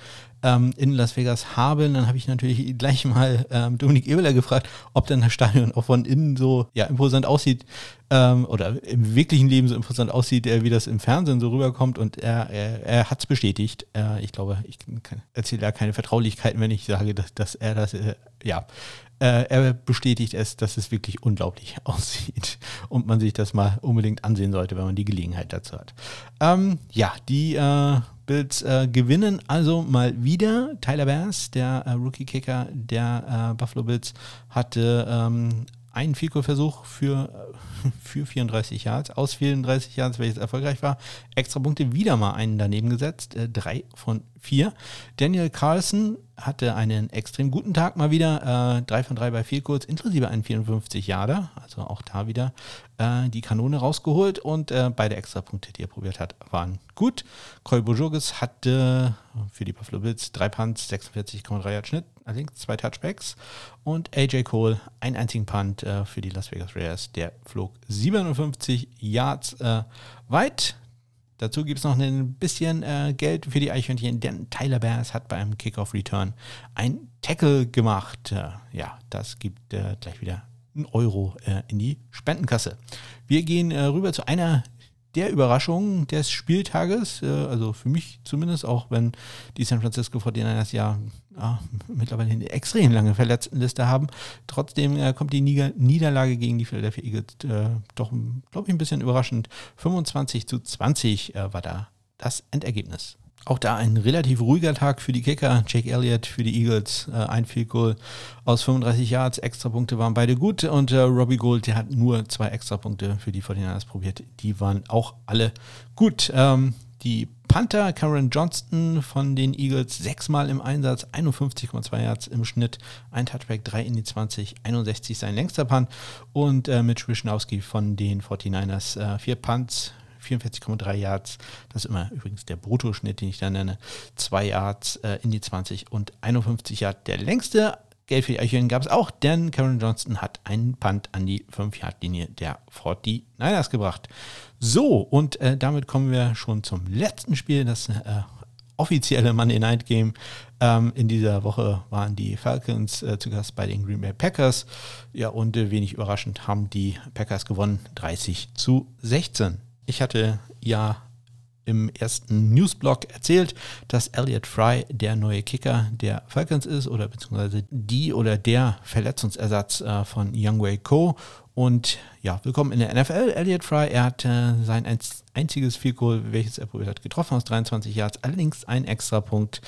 ähm, in Las Vegas haben. Dann habe ich natürlich gleich mal ähm, Dominik Ebeler gefragt, ob denn das Stadion auch von innen so ja, imposant aussieht ähm, oder im wirklichen Leben so imposant aussieht, äh, wie das im Fernsehen so rüberkommt. Und er, er, er hat es bestätigt. Äh, ich glaube, ich erzähle da keine Vertraulichkeiten, wenn ich sage, dass, dass er das, äh, ja, äh, er bestätigt es, dass es wirklich unglaublich [LAUGHS] aussieht und man sich das mal unbedingt ansehen sollte, wenn man die Gelegenheit dazu hat. Ähm, ja, die äh, Bills äh, gewinnen also mal wieder. Tyler Bass, der äh, Rookie-Kicker der äh, Buffalo Bills, hatte ähm, einen Fico-Versuch für, äh, [LAUGHS] für 34 Yards, aus 34 Yards, welches erfolgreich war. Extra Punkte wieder mal einen daneben gesetzt, drei von vier. Daniel Carlson hatte einen extrem guten Tag mal wieder, äh, drei von drei bei vier Kurz, inklusive einen 54 Yarder, also auch da wieder äh, die Kanone rausgeholt und äh, beide Extrapunkte, die er probiert hat, waren gut. Cole Bojurgis hatte für die Buffalo Bills drei Punts, 46,3 Yard Schnitt, allerdings zwei Touchbacks und AJ Cole einen einzigen Punt äh, für die Las Vegas Raiders, der flog 57 Yards äh, weit. Dazu gibt es noch ein bisschen äh, Geld für die Eichhörnchen, denn Tyler Bears hat beim Kickoff Return ein Tackle gemacht. Äh, ja, das gibt äh, gleich wieder einen Euro äh, in die Spendenkasse. Wir gehen äh, rüber zu einer der Überraschungen des Spieltages, äh, also für mich zumindest, auch wenn die San Francisco 49ers ja, ja mittlerweile eine extrem lange Verletztenliste haben. Trotzdem äh, kommt die Nieder Niederlage gegen die Philadelphia Eagles äh, doch, glaube ich, ein bisschen überraschend. 25 zu 20 äh, war da das Endergebnis. Auch da ein relativ ruhiger Tag für die Kicker. Jake Elliott für die Eagles, äh, ein Field Goal aus 35 Yards. Extrapunkte waren beide gut und äh, Robbie Gold, der hat nur zwei Extrapunkte für die 49ers probiert. Die waren auch alle gut. Ähm, die Panther Karen Johnston von den Eagles sechsmal im Einsatz, 51,2 Yards im Schnitt, ein Touchback, 3 in die 20, 61 sein längster Punt und äh, Mitch Wischnowski von den 49ers, äh, vier Punts, 44,3 Yards. Das ist immer übrigens der Bruttoschnitt, den ich da nenne. 2 Yards äh, in die 20 und 51 Yards. Der längste Geld für die gab es auch, denn Karen Johnston hat einen Punt an die 5-Yard-Linie der 49ers gebracht. So, und äh, damit kommen wir schon zum letzten Spiel, das äh, offizielle Monday Night Game. Ähm, in dieser Woche waren die Falcons äh, zu Gast bei den Green Bay Packers. Ja, und äh, wenig überraschend haben die Packers gewonnen, 30 zu 16. Ich hatte ja im ersten Newsblog erzählt, dass Elliot Fry der neue Kicker der Falcons ist oder beziehungsweise die oder der Verletzungsersatz äh, von Youngway Co. Und ja, willkommen in der NFL. Elliot Fry, er hat äh, sein einziges Field welches er probiert hat, getroffen aus 23 Yards, allerdings ein Extrapunkt.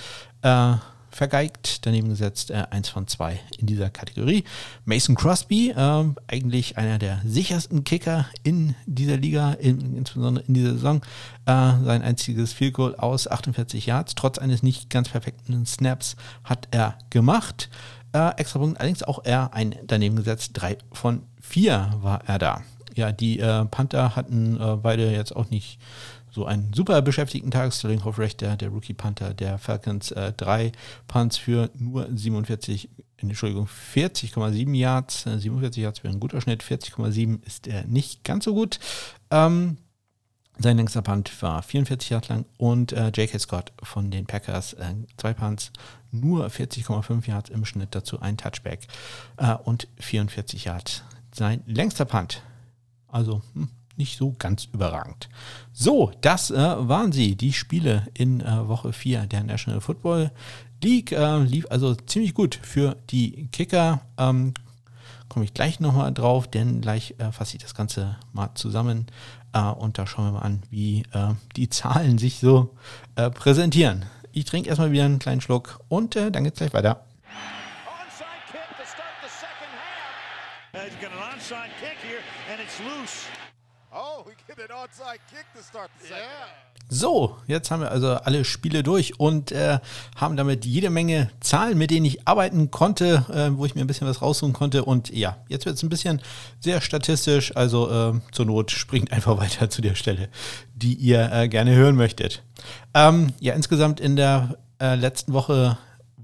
Äh, vergeigt, daneben gesetzt, äh, eins von zwei in dieser Kategorie. Mason Crosby, äh, eigentlich einer der sichersten Kicker in dieser Liga, in, insbesondere in dieser Saison. Äh, sein einziges Field Goal aus 48 Yards, trotz eines nicht ganz perfekten Snaps, hat er gemacht. Äh, extra Punkt, allerdings auch er ein daneben gesetzt, drei von vier war er da. Ja, die äh, Panther hatten äh, beide jetzt auch nicht so einen super beschäftigten Tag. Sterling Hofrecht, der, der Rookie Panther der Falcons, äh, drei Punts für nur 47, Entschuldigung, 40,7 Yards. 47 äh, Yards wäre ein guter Schnitt, 40,7 ist er nicht ganz so gut. Ähm, sein längster Punt war 44 Yards lang und äh, J.K. Scott von den Packers, äh, zwei Punts, nur 40,5 Yards im Schnitt, dazu ein Touchback äh, und 44 Yards. Sein längster Punt. Also, hm, nicht so ganz überragend. So, das äh, waren sie, die Spiele in äh, Woche 4 der National Football League. Äh, lief also ziemlich gut für die Kicker. Ähm, Komme ich gleich nochmal drauf, denn gleich äh, fasse ich das Ganze mal zusammen äh, und da schauen wir mal an, wie äh, die [LAUGHS] Zahlen sich so präsentieren. Ich trinke erstmal wieder einen kleinen Schluck und dann geht es gleich weiter. Onside kick to start the second half. He's got an onside kick here and it's loose. Oh, so, jetzt haben wir also alle Spiele durch und äh, haben damit jede Menge Zahlen, mit denen ich arbeiten konnte, äh, wo ich mir ein bisschen was raussuchen konnte. Und ja, jetzt wird es ein bisschen sehr statistisch. Also äh, zur Not springt einfach [LAUGHS] weiter zu der Stelle, die ihr äh, gerne hören möchtet. Ähm, ja, insgesamt in der äh, letzten Woche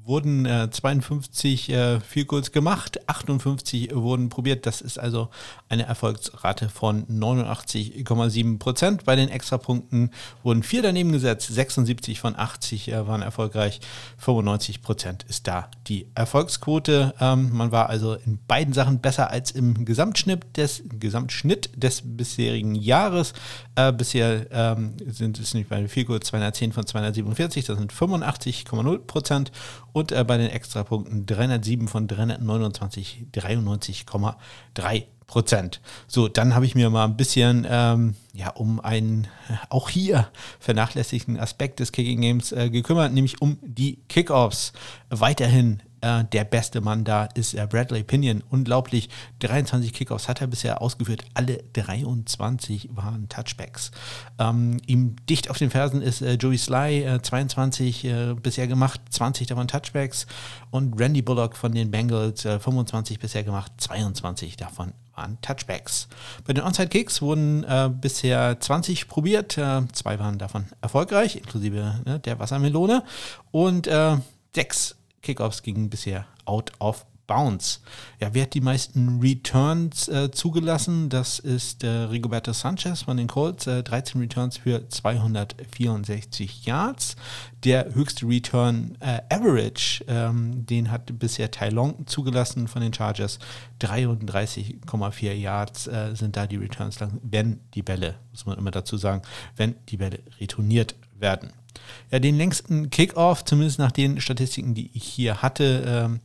wurden äh, 52 äh, Field gemacht, 58 wurden probiert. Das ist also eine Erfolgsrate von 89,7 Prozent. Bei den Extrapunkten wurden vier daneben gesetzt, 76 von 80 äh, waren erfolgreich, 95 Prozent ist da die Erfolgsquote. Ähm, man war also in beiden Sachen besser als im Gesamtschnitt des, Gesamtschnitt des bisherigen Jahres. Äh, bisher ähm, sind es nicht bei den Field Goals 210 von 247, das sind 85,0 Prozent und äh, bei den Extrapunkten 307 von 329, 93,3 Prozent. So, dann habe ich mir mal ein bisschen, ähm, ja, um einen äh, auch hier vernachlässigten Aspekt des Kicking Games äh, gekümmert, nämlich um die Kickoffs. Weiterhin äh, der beste Mann da ist äh, Bradley Pinion. Unglaublich, 23 Kickoffs hat er bisher ausgeführt. Alle 23 waren Touchbacks. Ähm, ihm dicht auf den Fersen ist äh, Joey Sly, 22 äh, bisher gemacht, 20 davon Touchbacks. Und Randy Bullock von den Bengals, 25 bisher gemacht, 22 davon waren Touchbacks. Bei den Onside-Kicks wurden äh, bisher 20 probiert, äh, zwei waren davon erfolgreich, inklusive ne, der Wassermelone. Und äh, sechs Kickoffs gingen bisher out of bounds. Ja, wer hat die meisten Returns äh, zugelassen? Das ist äh, Rigoberto Sanchez von den Colts. Äh, 13 Returns für 264 Yards. Der höchste Return äh, Average, ähm, den hat bisher Tai Long zugelassen von den Chargers. 33,4 Yards äh, sind da die Returns lang, wenn die Bälle, muss man immer dazu sagen, wenn die Bälle retourniert werden. Ja, den längsten Kickoff, zumindest nach den Statistiken, die ich hier hatte, ähm,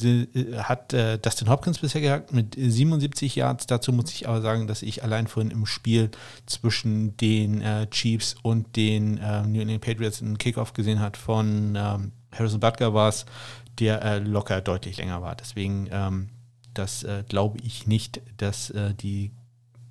äh, hat äh, Dustin Hopkins bisher gehabt mit 77 Yards. Dazu muss ich aber sagen, dass ich allein vorhin im Spiel zwischen den äh, Chiefs und den äh, New England Patriots einen Kickoff gesehen hat von ähm, Harrison Butker war es, der äh, locker deutlich länger war. Deswegen, ähm, das äh, glaube ich nicht, dass die,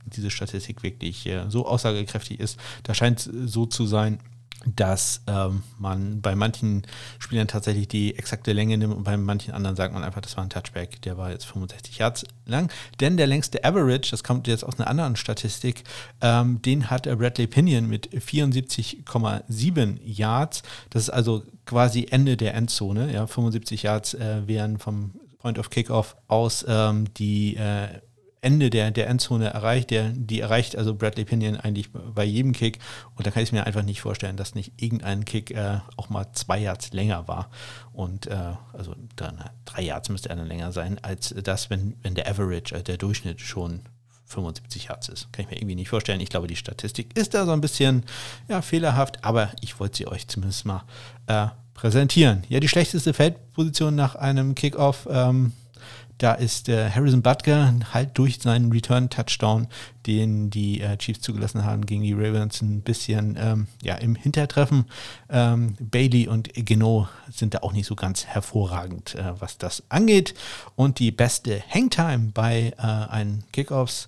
diese Statistik wirklich so aussagekräftig ist. Da scheint es so zu sein, dass ähm, man bei manchen Spielern tatsächlich die exakte Länge nimmt und bei manchen anderen sagt man einfach, das war ein Touchback, der war jetzt 65 Yards lang. Denn der längste Average, das kommt jetzt aus einer anderen Statistik, ähm, den hat Bradley Pinion mit 74,7 Yards. Das ist also quasi Ende der Endzone. Ja, 75 Yards äh, wären vom Point of Kickoff aus ähm, die äh, Ende der, der Endzone erreicht, der, die erreicht also Bradley Pinion eigentlich bei jedem Kick. Und da kann ich mir einfach nicht vorstellen, dass nicht irgendein Kick äh, auch mal zwei Yards länger war. Und äh, also dann, drei Yards müsste er dann länger sein, als das, wenn, wenn der Average, also der Durchschnitt schon 75 Yards ist. Kann ich mir irgendwie nicht vorstellen. Ich glaube, die Statistik ist da so ein bisschen ja, fehlerhaft, aber ich wollte sie euch zumindest mal äh, präsentieren. Ja, die schlechteste Feldposition nach einem Kickoff. Ähm, da ist äh, Harrison Butker halt durch seinen Return-Touchdown, den die äh, Chiefs zugelassen haben gegen die Ravens, ein bisschen ähm, ja, im Hintertreffen. Ähm, Bailey und Geno sind da auch nicht so ganz hervorragend, äh, was das angeht. Und die beste Hangtime bei äh, einen Kickoffs,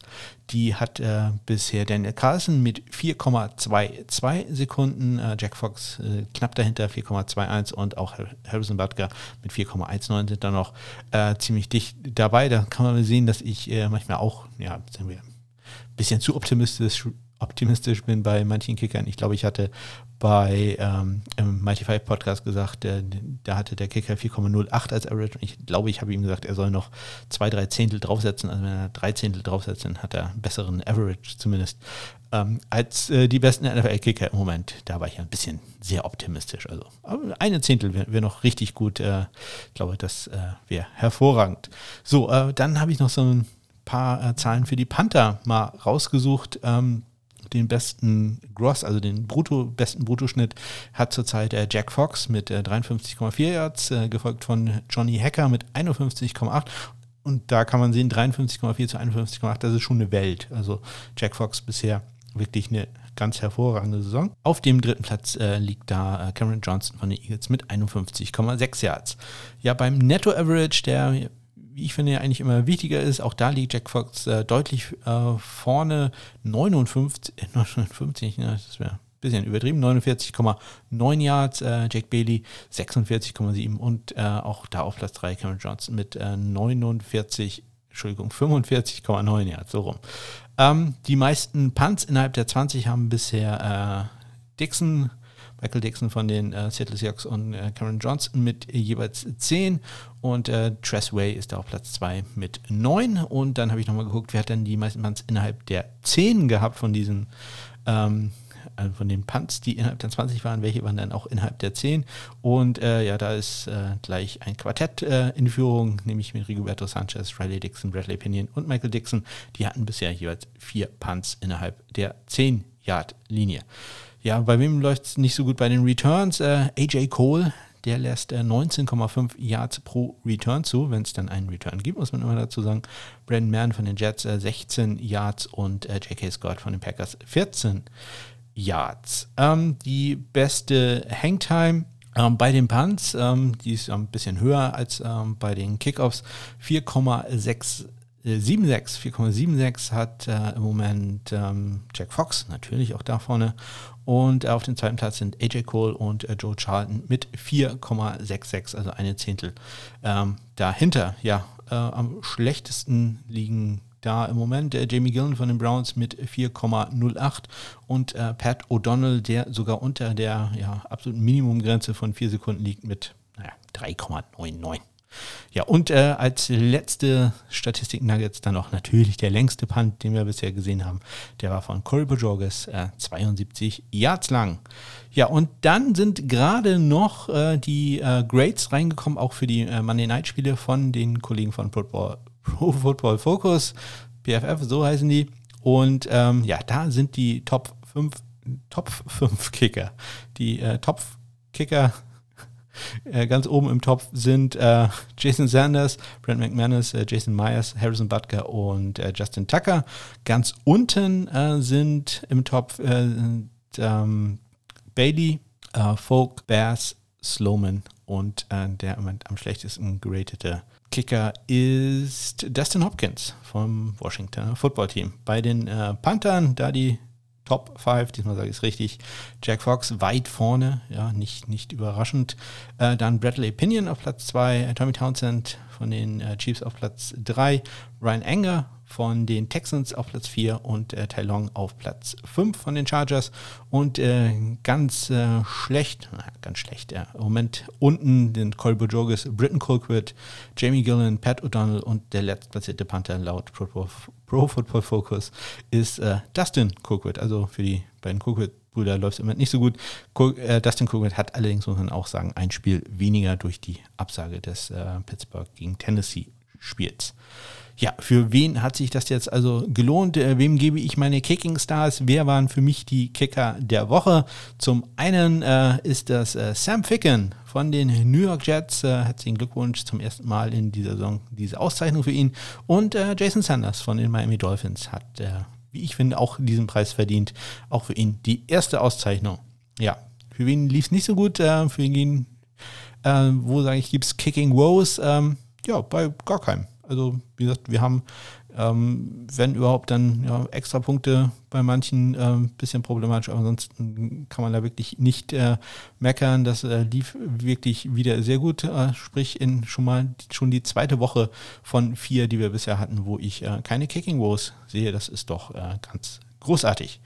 die hat äh, bisher Daniel Carlson mit 4,22 Sekunden, äh, Jack Fox äh, knapp dahinter 4,21 und auch Harrison Butker mit 4,19 sind da noch äh, ziemlich dicht dabei. Da kann man sehen, dass ich äh, manchmal auch, ja, sind wir bisschen zu optimistisch optimistisch bin bei manchen Kickern. Ich glaube, ich hatte bei ähm, im Mighty Five Podcast gesagt, äh, da hatte der Kicker 4,08 als Average. Ich glaube, ich habe ihm gesagt, er soll noch zwei, drei Zehntel draufsetzen. Also wenn er drei Zehntel draufsetzt, dann hat er einen besseren Average zumindest ähm, als äh, die besten NFL-Kicker im Moment. Da war ich ein bisschen sehr optimistisch. Also eine Zehntel wäre wär noch richtig gut. Äh, ich glaube, das äh, wäre hervorragend. So, äh, dann habe ich noch so ein paar äh, Zahlen für die Panther mal rausgesucht. Ähm, den besten Gross, also den Brutto, besten Bruttoschnitt hat zurzeit äh, Jack Fox mit äh, 53,4 Yards, äh, gefolgt von Johnny Hacker mit 51,8 und da kann man sehen, 53,4 zu 51,8, das ist schon eine Welt. Also Jack Fox bisher wirklich eine ganz hervorragende Saison. Auf dem dritten Platz äh, liegt da äh, Cameron Johnson von den Eagles mit 51,6 Yards. Ja, beim Netto Average, der wie ich finde, eigentlich immer wichtiger ist. Auch da liegt Jack Fox äh, deutlich äh, vorne. 59, äh, 59 ne, das wäre ein bisschen übertrieben. 49,9 Yards. Äh, Jack Bailey 46,7 und äh, auch da auf Platz 3 Cameron Johnson mit 49, äh, Entschuldigung, 45,9 Yards, so rum. Ähm, die meisten Punts innerhalb der 20 haben bisher Dixon Michael Dixon von den äh, Seattle Seahawks und äh, Cameron Johnson mit jeweils 10 und äh, Tress Way ist da auf Platz 2 mit 9 und dann habe ich nochmal geguckt, wer hat denn die meisten Punts innerhalb der 10 gehabt von diesen ähm, äh, von den Punts, die innerhalb der 20 waren, welche waren dann auch innerhalb der 10. Und äh, ja, da ist äh, gleich ein Quartett äh, in Führung, nämlich mit Rigoberto Sanchez, Riley Dixon, Bradley Pinion und Michael Dixon. Die hatten bisher jeweils vier Punts innerhalb der 10-Yard-Linie. Ja, bei wem läuft es nicht so gut bei den Returns? Äh, AJ Cole, der lässt 19,5 äh, Yards pro Return zu, wenn es dann einen Return gibt, muss man immer dazu sagen. Brandon Mann von den Jets 16 Yards und J.K. Scott von den Packers 14 Yards. Ähm, die beste Hangtime ähm, bei den Punts, ähm, die ist ein bisschen höher als ähm, bei den Kickoffs, 4,6 4,76 äh, hat äh, im Moment ähm, Jack Fox, natürlich auch da vorne. Und äh, auf dem zweiten Platz sind AJ Cole und äh, Joe Charlton mit 4,66, also eine Zehntel. Ähm, dahinter, ja, äh, am schlechtesten liegen da im Moment äh, Jamie Gillen von den Browns mit 4,08 und äh, Pat O'Donnell, der sogar unter der ja, absoluten Minimumgrenze von 4 Sekunden liegt mit naja, 3,99. Ja, und äh, als letzte Statistik Nuggets dann noch natürlich der längste Punt, den wir bisher gesehen haben. Der war von Corey Bojorges, äh, 72 Yards lang. Ja, und dann sind gerade noch äh, die äh, Grades reingekommen, auch für die äh, Monday Night Spiele von den Kollegen von Football, Pro Football Focus, PFF, so heißen die. Und ähm, ja, da sind die Top 5, Top 5 Kicker. Die äh, Top Kicker äh, ganz oben im Topf sind äh, Jason Sanders, Brent McManus, äh, Jason Myers, Harrison Butker und äh, Justin Tucker. Ganz unten äh, sind im Topf sind, ähm, Bailey, Folk, Bass, Sloman und der am schlechtesten geratete Kicker ist Dustin Hopkins vom Washington Football Team. Bei den Panthern, da die Top 5, diesmal sage ich es richtig, Jack Fox weit vorne, ja, nicht, nicht überraschend. Äh, dann Bradley Pinion auf Platz 2, Tommy Townsend von den äh, Chiefs auf Platz 3, Ryan Anger von den Texans auf Platz 4 und äh, Tai Long auf Platz 5 von den Chargers. Und äh, ganz äh, schlecht, na, ganz schlecht, ja, im Moment unten sind Colby Jogus, Britton Colquitt, Jamie Gillen, Pat O'Donnell und der letztplatzierte Panther laut Pro, Pro Football Focus ist äh, Dustin Colquitt. Also für die beiden Colquitt-Brüder läuft es im Moment nicht so gut. Äh, Dustin Colquitt hat allerdings, muss man auch sagen, ein Spiel weniger durch die Absage des äh, Pittsburgh gegen Tennessee Spiels. Ja, für wen hat sich das jetzt also gelohnt? Äh, wem gebe ich meine Kicking Stars? Wer waren für mich die Kicker der Woche? Zum einen äh, ist das äh, Sam Ficken von den New York Jets. Äh, herzlichen Glückwunsch zum ersten Mal in dieser Saison diese Auszeichnung für ihn. Und äh, Jason Sanders von den Miami Dolphins hat, äh, wie ich finde, auch diesen Preis verdient. Auch für ihn die erste Auszeichnung. Ja, für wen lief es nicht so gut? für ihn, wo sage ich, gibt es Kicking Woes? Ähm, ja, bei gar keinem. Also wie gesagt, wir haben, ähm, wenn überhaupt, dann ja, extra Punkte bei manchen ein ähm, bisschen problematisch, aber ansonsten kann man da wirklich nicht äh, meckern. Das äh, lief wirklich wieder sehr gut, äh, sprich in schon mal schon die zweite Woche von vier, die wir bisher hatten, wo ich äh, keine Kicking Woes sehe. Das ist doch äh, ganz großartig.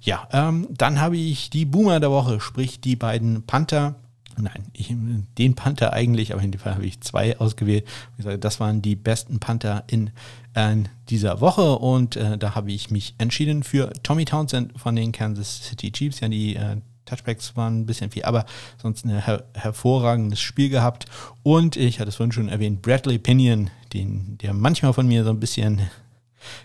Ja, ähm, dann habe ich die Boomer der Woche, sprich die beiden Panther Nein, ich, den Panther eigentlich, aber in dem Fall habe ich zwei ausgewählt. Wie gesagt, das waren die besten Panther in äh, dieser Woche und äh, da habe ich mich entschieden für Tommy Townsend von den Kansas City Chiefs. Ja, die äh, Touchbacks waren ein bisschen viel, aber sonst ein her hervorragendes Spiel gehabt. Und ich hatte es vorhin schon erwähnt, Bradley Pinion, den, der manchmal von mir so ein bisschen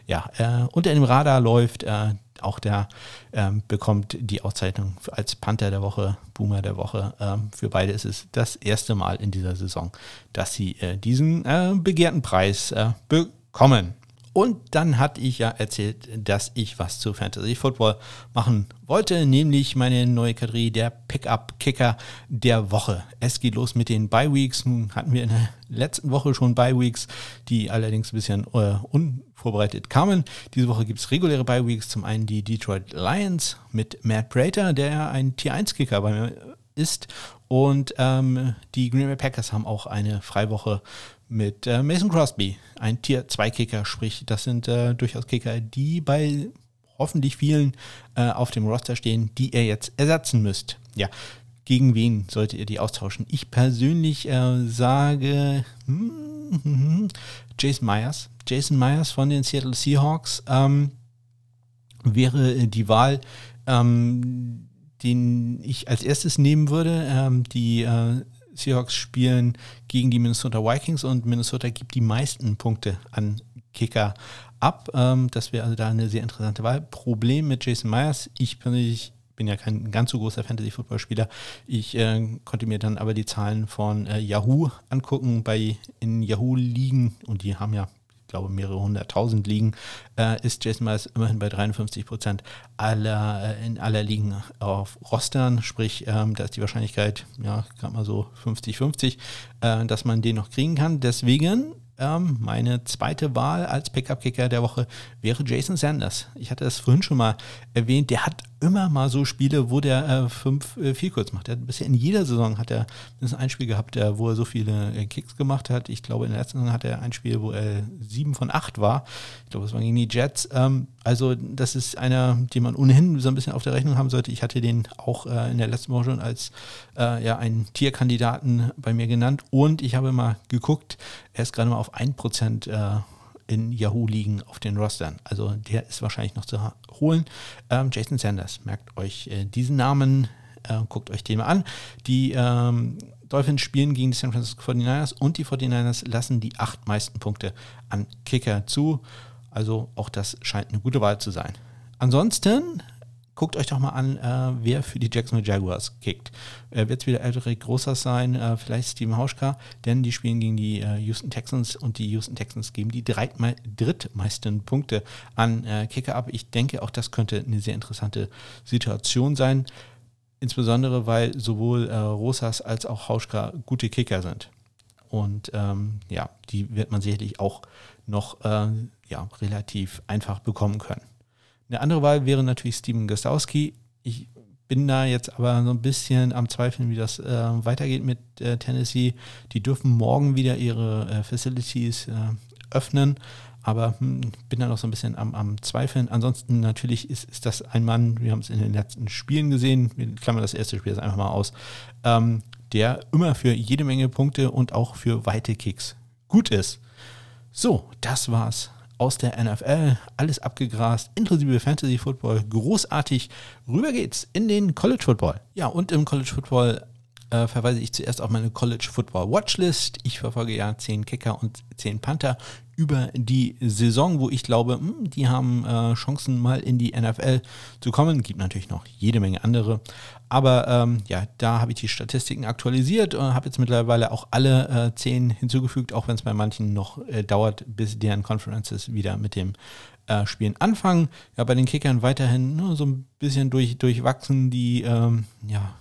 ja, äh, unter dem Radar läuft. Äh, auch der ähm, bekommt die Auszeichnung als Panther der Woche, Boomer der Woche. Ähm, für beide ist es das erste Mal in dieser Saison, dass sie äh, diesen äh, begehrten Preis äh, bekommen. Und dann hatte ich ja erzählt, dass ich was zu Fantasy Football machen wollte, nämlich meine neue Kategorie der Pickup Kicker der Woche. Es geht los mit den Bye Weeks. Nun hatten wir in der letzten Woche schon Bye Weeks, die allerdings ein bisschen äh, unvorbereitet kamen. Diese Woche gibt es reguläre Bye Weeks. Zum einen die Detroit Lions mit Matt Prater, der ein Tier 1 Kicker bei mir ist. Und ähm, die Green Bay Packers haben auch eine Freiwoche mit äh, Mason Crosby, ein Tier 2 Kicker, sprich, das sind äh, durchaus Kicker, die bei hoffentlich vielen äh, auf dem Roster stehen, die ihr jetzt ersetzen müsst. Ja, gegen wen solltet ihr die austauschen? Ich persönlich äh, sage hm, hm, hm, Jason Myers. Jason Myers von den Seattle Seahawks ähm, wäre die Wahl, ähm, den ich als erstes nehmen würde. Ähm, die äh, Seahawks spielen gegen die Minnesota Vikings und Minnesota gibt die meisten Punkte an Kicker ab. Ähm, das wäre also da eine sehr interessante Wahl. Problem mit Jason Myers, ich persönlich bin ja kein ganz so großer Fantasy-Football-Spieler. Ich äh, konnte mir dann aber die Zahlen von äh, Yahoo angucken. Bei in Yahoo liegen, und die haben ja, ich glaube, mehrere hunderttausend Ligen, äh, ist Jason Myers immerhin bei 53 Prozent aller, äh, in aller Ligen auf Rostern. Sprich, ähm, da ist die Wahrscheinlichkeit, ja, gerade mal so 50-50, äh, dass man den noch kriegen kann. Deswegen ähm, meine zweite Wahl als Pickup-Kicker der Woche wäre Jason Sanders. Ich hatte das vorhin schon mal erwähnt. Der hat immer mal so Spiele, wo der äh, fünf, äh, viel kurz macht. Er hat bisher in jeder Saison hat er ein Spiel gehabt, der, wo er so viele äh, Kicks gemacht hat. Ich glaube, in der letzten Saison hat er ein Spiel, wo er sieben von acht war. Ich glaube, es war gegen die Jets. Ähm, also, das ist einer, den man ohnehin so ein bisschen auf der Rechnung haben sollte. Ich hatte den auch äh, in der letzten Woche schon als äh, ja, einen Tierkandidaten bei mir genannt. Und ich habe mal geguckt, er ist gerade mal auf 1% äh, in Yahoo liegen auf den Rostern. Also der ist wahrscheinlich noch zu holen. Ähm, Jason Sanders, merkt euch äh, diesen Namen, äh, guckt euch den mal an. Die ähm, Dolphins spielen gegen die San Francisco 49ers und die 49ers lassen die acht meisten Punkte an Kicker zu. Also auch das scheint eine gute Wahl zu sein. Ansonsten guckt euch doch mal an, äh, wer für die Jacksonville Jaguars kickt. Äh, Wird es wieder Eldrick Großer sein, äh, vielleicht Steven Hauschka, denn die spielen gegen die äh, Houston Texans und die Houston Texans geben die drittmeisten Punkte an äh, Kicker ab. Ich denke, auch das könnte eine sehr interessante Situation sein, insbesondere weil sowohl äh, Rosas als auch Hauschka gute Kicker sind. Und ähm, ja, die wird man sicherlich auch noch äh, ja, relativ einfach bekommen können. Eine andere Wahl wäre natürlich Steven Gostowski. Ich bin da jetzt aber so ein bisschen am Zweifeln, wie das äh, weitergeht mit äh, Tennessee. Die dürfen morgen wieder ihre äh, Facilities äh, öffnen, aber hm, bin da noch so ein bisschen am, am Zweifeln. Ansonsten natürlich ist, ist das ein Mann, wir haben es in den letzten Spielen gesehen, wir klammern das erste Spiel jetzt einfach mal aus, ähm, der immer für jede Menge Punkte und auch für weite Kicks gut ist. So, das war's aus der NFL, alles abgegrast, inklusive Fantasy Football, großartig. Rüber geht's in den College Football. Ja, und im College Football äh, verweise ich zuerst auf meine College Football Watchlist. Ich verfolge ja 10 Kicker und 10 Panther über die Saison, wo ich glaube, mh, hm, die haben äh, Chancen mal in die NFL zu kommen. Gibt natürlich noch jede Menge andere. Aber ähm, ja, da habe ich die Statistiken aktualisiert und habe jetzt mittlerweile auch alle äh, 10 hinzugefügt, auch wenn es bei manchen noch äh, dauert, bis deren Conferences wieder mit dem äh, Spielen anfangen. Ja, bei den Kickern weiterhin nur so ein bisschen durch, durchwachsen, die ähm, ja,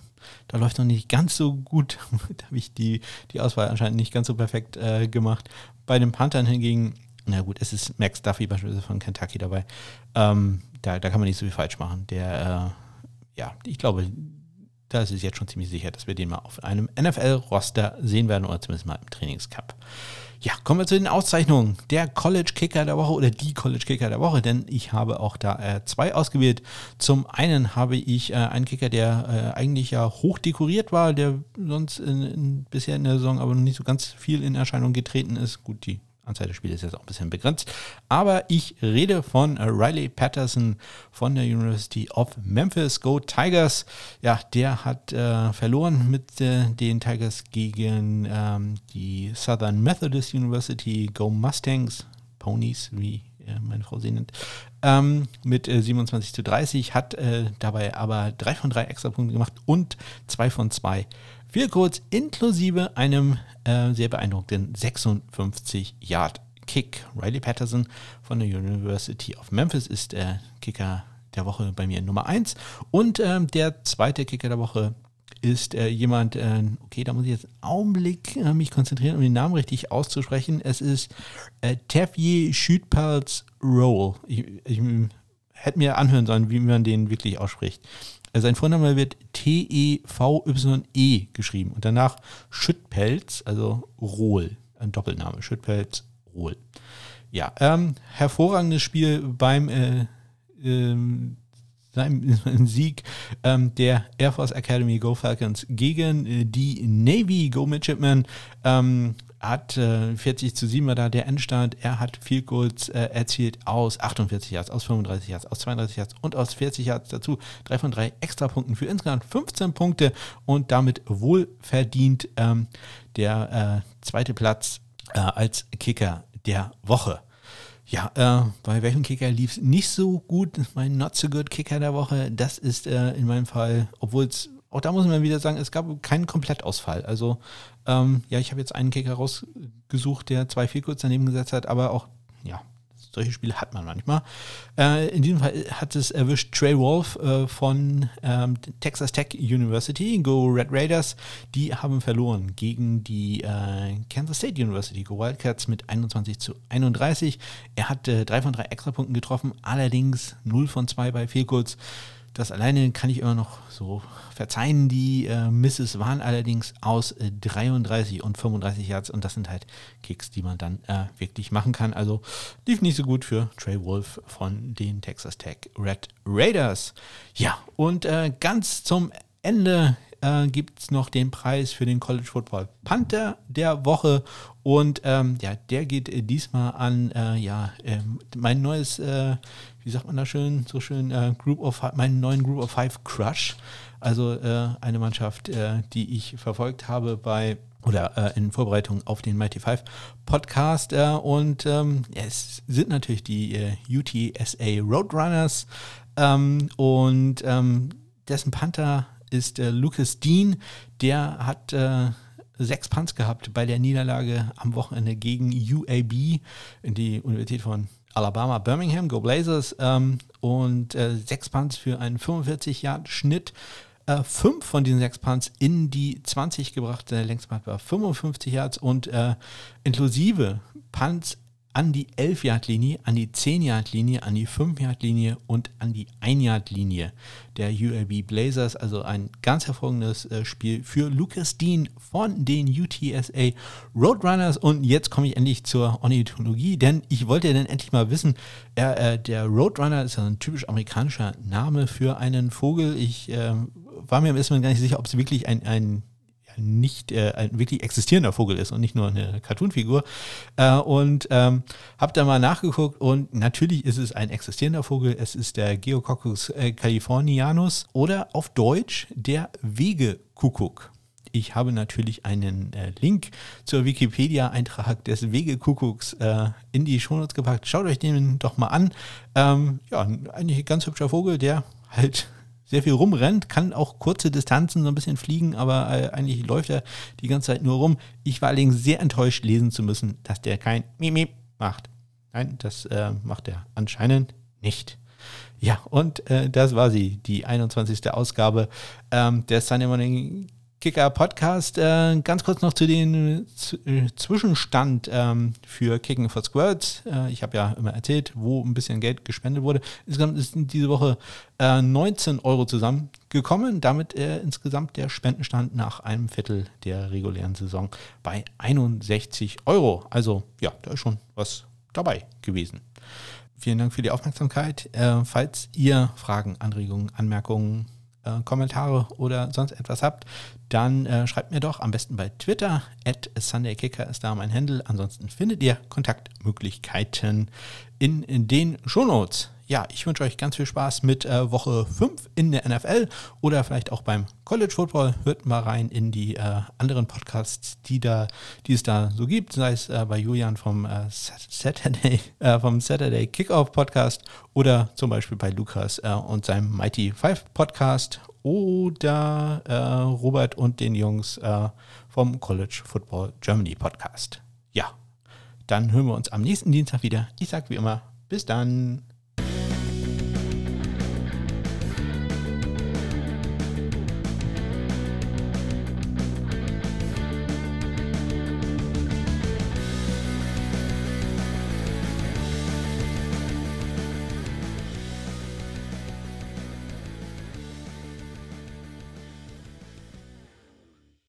da läuft noch nicht ganz so gut. [LAUGHS] da habe ich die, die Auswahl anscheinend nicht ganz so perfekt äh, gemacht. Bei den Panthern hingegen, na gut, es ist Max Duffy beispielsweise von Kentucky dabei. Ähm, da, da kann man nicht so viel falsch machen. Der, äh, ja, ich glaube, da ist es jetzt schon ziemlich sicher, dass wir den mal auf einem NFL-Roster sehen werden oder zumindest mal im Trainingscup. Ja, kommen wir zu den Auszeichnungen. Der College Kicker der Woche oder die College Kicker der Woche, denn ich habe auch da äh, zwei ausgewählt. Zum einen habe ich äh, einen Kicker, der äh, eigentlich ja hoch dekoriert war, der sonst in, in, bisher in der Saison aber noch nicht so ganz viel in Erscheinung getreten ist. Gut, die Anzahl der Spiele ist jetzt auch ein bisschen begrenzt. Aber ich rede von Riley Patterson von der University of Memphis. Go Tigers. Ja, der hat äh, verloren mit äh, den Tigers gegen ähm, die Southern Methodist University. Go Mustangs. Ponies, wie äh, meine Frau sie nennt. Ähm, mit äh, 27 zu 30. Hat äh, dabei aber 3 von 3 Extrapunkte gemacht und 2 von 2 viel kurz inklusive einem äh, sehr beeindruckenden 56-Yard-Kick. Riley Patterson von der University of Memphis ist der Kicker der Woche bei mir Nummer 1. Und ähm, der zweite Kicker der Woche ist äh, jemand, äh, okay, da muss ich jetzt einen Augenblick äh, mich konzentrieren, um den Namen richtig auszusprechen. Es ist äh, Tevye Schütpals Roll. Ich, ich hätte mir anhören sollen, wie man den wirklich ausspricht. Sein Vorname wird T-E-V-Y-E -E geschrieben und danach Schüttpelz, also Rohl, ein Doppelname, Schüttpelz, Rohl. Ja, ähm, hervorragendes Spiel beim äh, ähm, seinem [LAUGHS] Sieg ähm, der Air Force Academy Go Falcons gegen äh, die Navy Go Midshipmen. Ähm, hat äh, 40 zu 7 war da der Endstand. Er hat viel Goals äh, erzielt aus 48 Yards, aus 35 Yards, aus 32 Yards und aus 40 Yards dazu. Drei von drei Extrapunkten für insgesamt 15 Punkte und damit wohlverdient ähm, der äh, zweite Platz äh, als Kicker der Woche. Ja, äh, bei welchem Kicker lief es nicht so gut? Mein Not So Good Kicker der Woche, das ist äh, in meinem Fall, obwohl es, auch da muss man wieder sagen, es gab keinen Komplettausfall. Also, ähm, ja, ich habe jetzt einen Kicker rausgesucht, der zwei viel kurz daneben gesetzt hat, aber auch, ja, solche Spiele hat man manchmal. Äh, in diesem Fall hat es erwischt Trey Wolf äh, von ähm, Texas Tech University, Go Red Raiders. Die haben verloren gegen die äh, Kansas State University, Go Wildcats mit 21 zu 31. Er hat äh, drei von drei Extrapunkten getroffen, allerdings 0 von 2 bei Fehlkurz. Das alleine kann ich immer noch so verzeihen. Die äh, Misses waren allerdings aus äh, 33 und 35 Yards und das sind halt Kicks, die man dann äh, wirklich machen kann. Also lief nicht so gut für Trey Wolf von den Texas Tech Red Raiders. Ja, und äh, ganz zum Ende äh, gibt es noch den Preis für den College Football Panther der Woche. Und ähm, ja, der geht äh, diesmal an äh, ja, ähm, mein neues, äh, wie sagt man da schön, so schön, äh, Group of meinen neuen Group of Five Crush. Also äh, eine Mannschaft, die ich verfolgt habe bei oder in Vorbereitung auf den Mighty Five Podcast. und ähm, es sind natürlich die UTSA Roadrunners. Ähm, und ähm, dessen Panther ist äh, Lucas Dean. Der hat äh, sechs Punts gehabt bei der Niederlage am Wochenende gegen UAB, in die Universität von Alabama, Birmingham, Go Blazers. Ähm, und äh, sechs Punts für einen 45-Yard-Schnitt. Äh, fünf von diesen sechs Punts in die 20 gebracht. Der längste Punt war 55 Yards und äh, inklusive Punts an die 11-Yard-Linie, an die 10-Yard-Linie, an die 5-Yard-Linie und an die 1-Yard-Linie der UAB Blazers. Also ein ganz hervorragendes äh, Spiel für Lucas Dean von den UTSA Roadrunners. Und jetzt komme ich endlich zur Ornithologie, denn ich wollte dann endlich mal wissen, äh, der Roadrunner ist ein typisch amerikanischer Name für einen Vogel. Ich äh, war mir am ersten Mal gar nicht sicher, ob es wirklich ein, ein nicht äh, ein wirklich existierender Vogel ist und nicht nur eine Cartoonfigur. Äh, und ähm, habe da mal nachgeguckt und natürlich ist es ein existierender Vogel. Es ist der Geococcus äh, californianus oder auf Deutsch der Wegekuckuck. Ich habe natürlich einen äh, Link zur Wikipedia-Eintrag des Wegekuckucks äh, in die Shownotes gepackt. Schaut euch den doch mal an. Ähm, ja, eigentlich ein ganz hübscher Vogel, der halt sehr viel rumrennt, kann auch kurze Distanzen so ein bisschen fliegen, aber äh, eigentlich läuft er die ganze Zeit nur rum. Ich war allerdings sehr enttäuscht, lesen zu müssen, dass der kein Mimip macht. Nein, das äh, macht er anscheinend nicht. Ja, und äh, das war sie, die 21. Ausgabe ähm, der Sunday Morning Kicker Podcast. Äh, ganz kurz noch zu den äh, Zwischenstand ähm, für Kicking for Squirts. Äh, ich habe ja immer erzählt, wo ein bisschen Geld gespendet wurde. Insgesamt ist diese Woche 19 äh, Euro zusammengekommen. Damit äh, insgesamt der Spendenstand nach einem Viertel der regulären Saison bei 61 Euro. Also ja, da ist schon was dabei gewesen. Vielen Dank für die Aufmerksamkeit. Äh, falls ihr Fragen, Anregungen, Anmerkungen, Kommentare oder sonst etwas habt, dann äh, schreibt mir doch am besten bei Twitter. At SundayKicker ist da mein Handle. Ansonsten findet ihr Kontaktmöglichkeiten in, in den Shownotes ja, ich wünsche euch ganz viel Spaß mit äh, Woche 5 in der NFL oder vielleicht auch beim College Football. Hört mal rein in die äh, anderen Podcasts, die, da, die es da so gibt, sei es äh, bei Julian vom, äh, Saturday, äh, vom Saturday Kickoff Podcast oder zum Beispiel bei Lukas und seinem Mighty Five Podcast oder Robert und den Jungs vom College Football Germany Podcast. Ja, dann hören wir uns am nächsten Dienstag wieder. Ich sage wie immer, bis dann.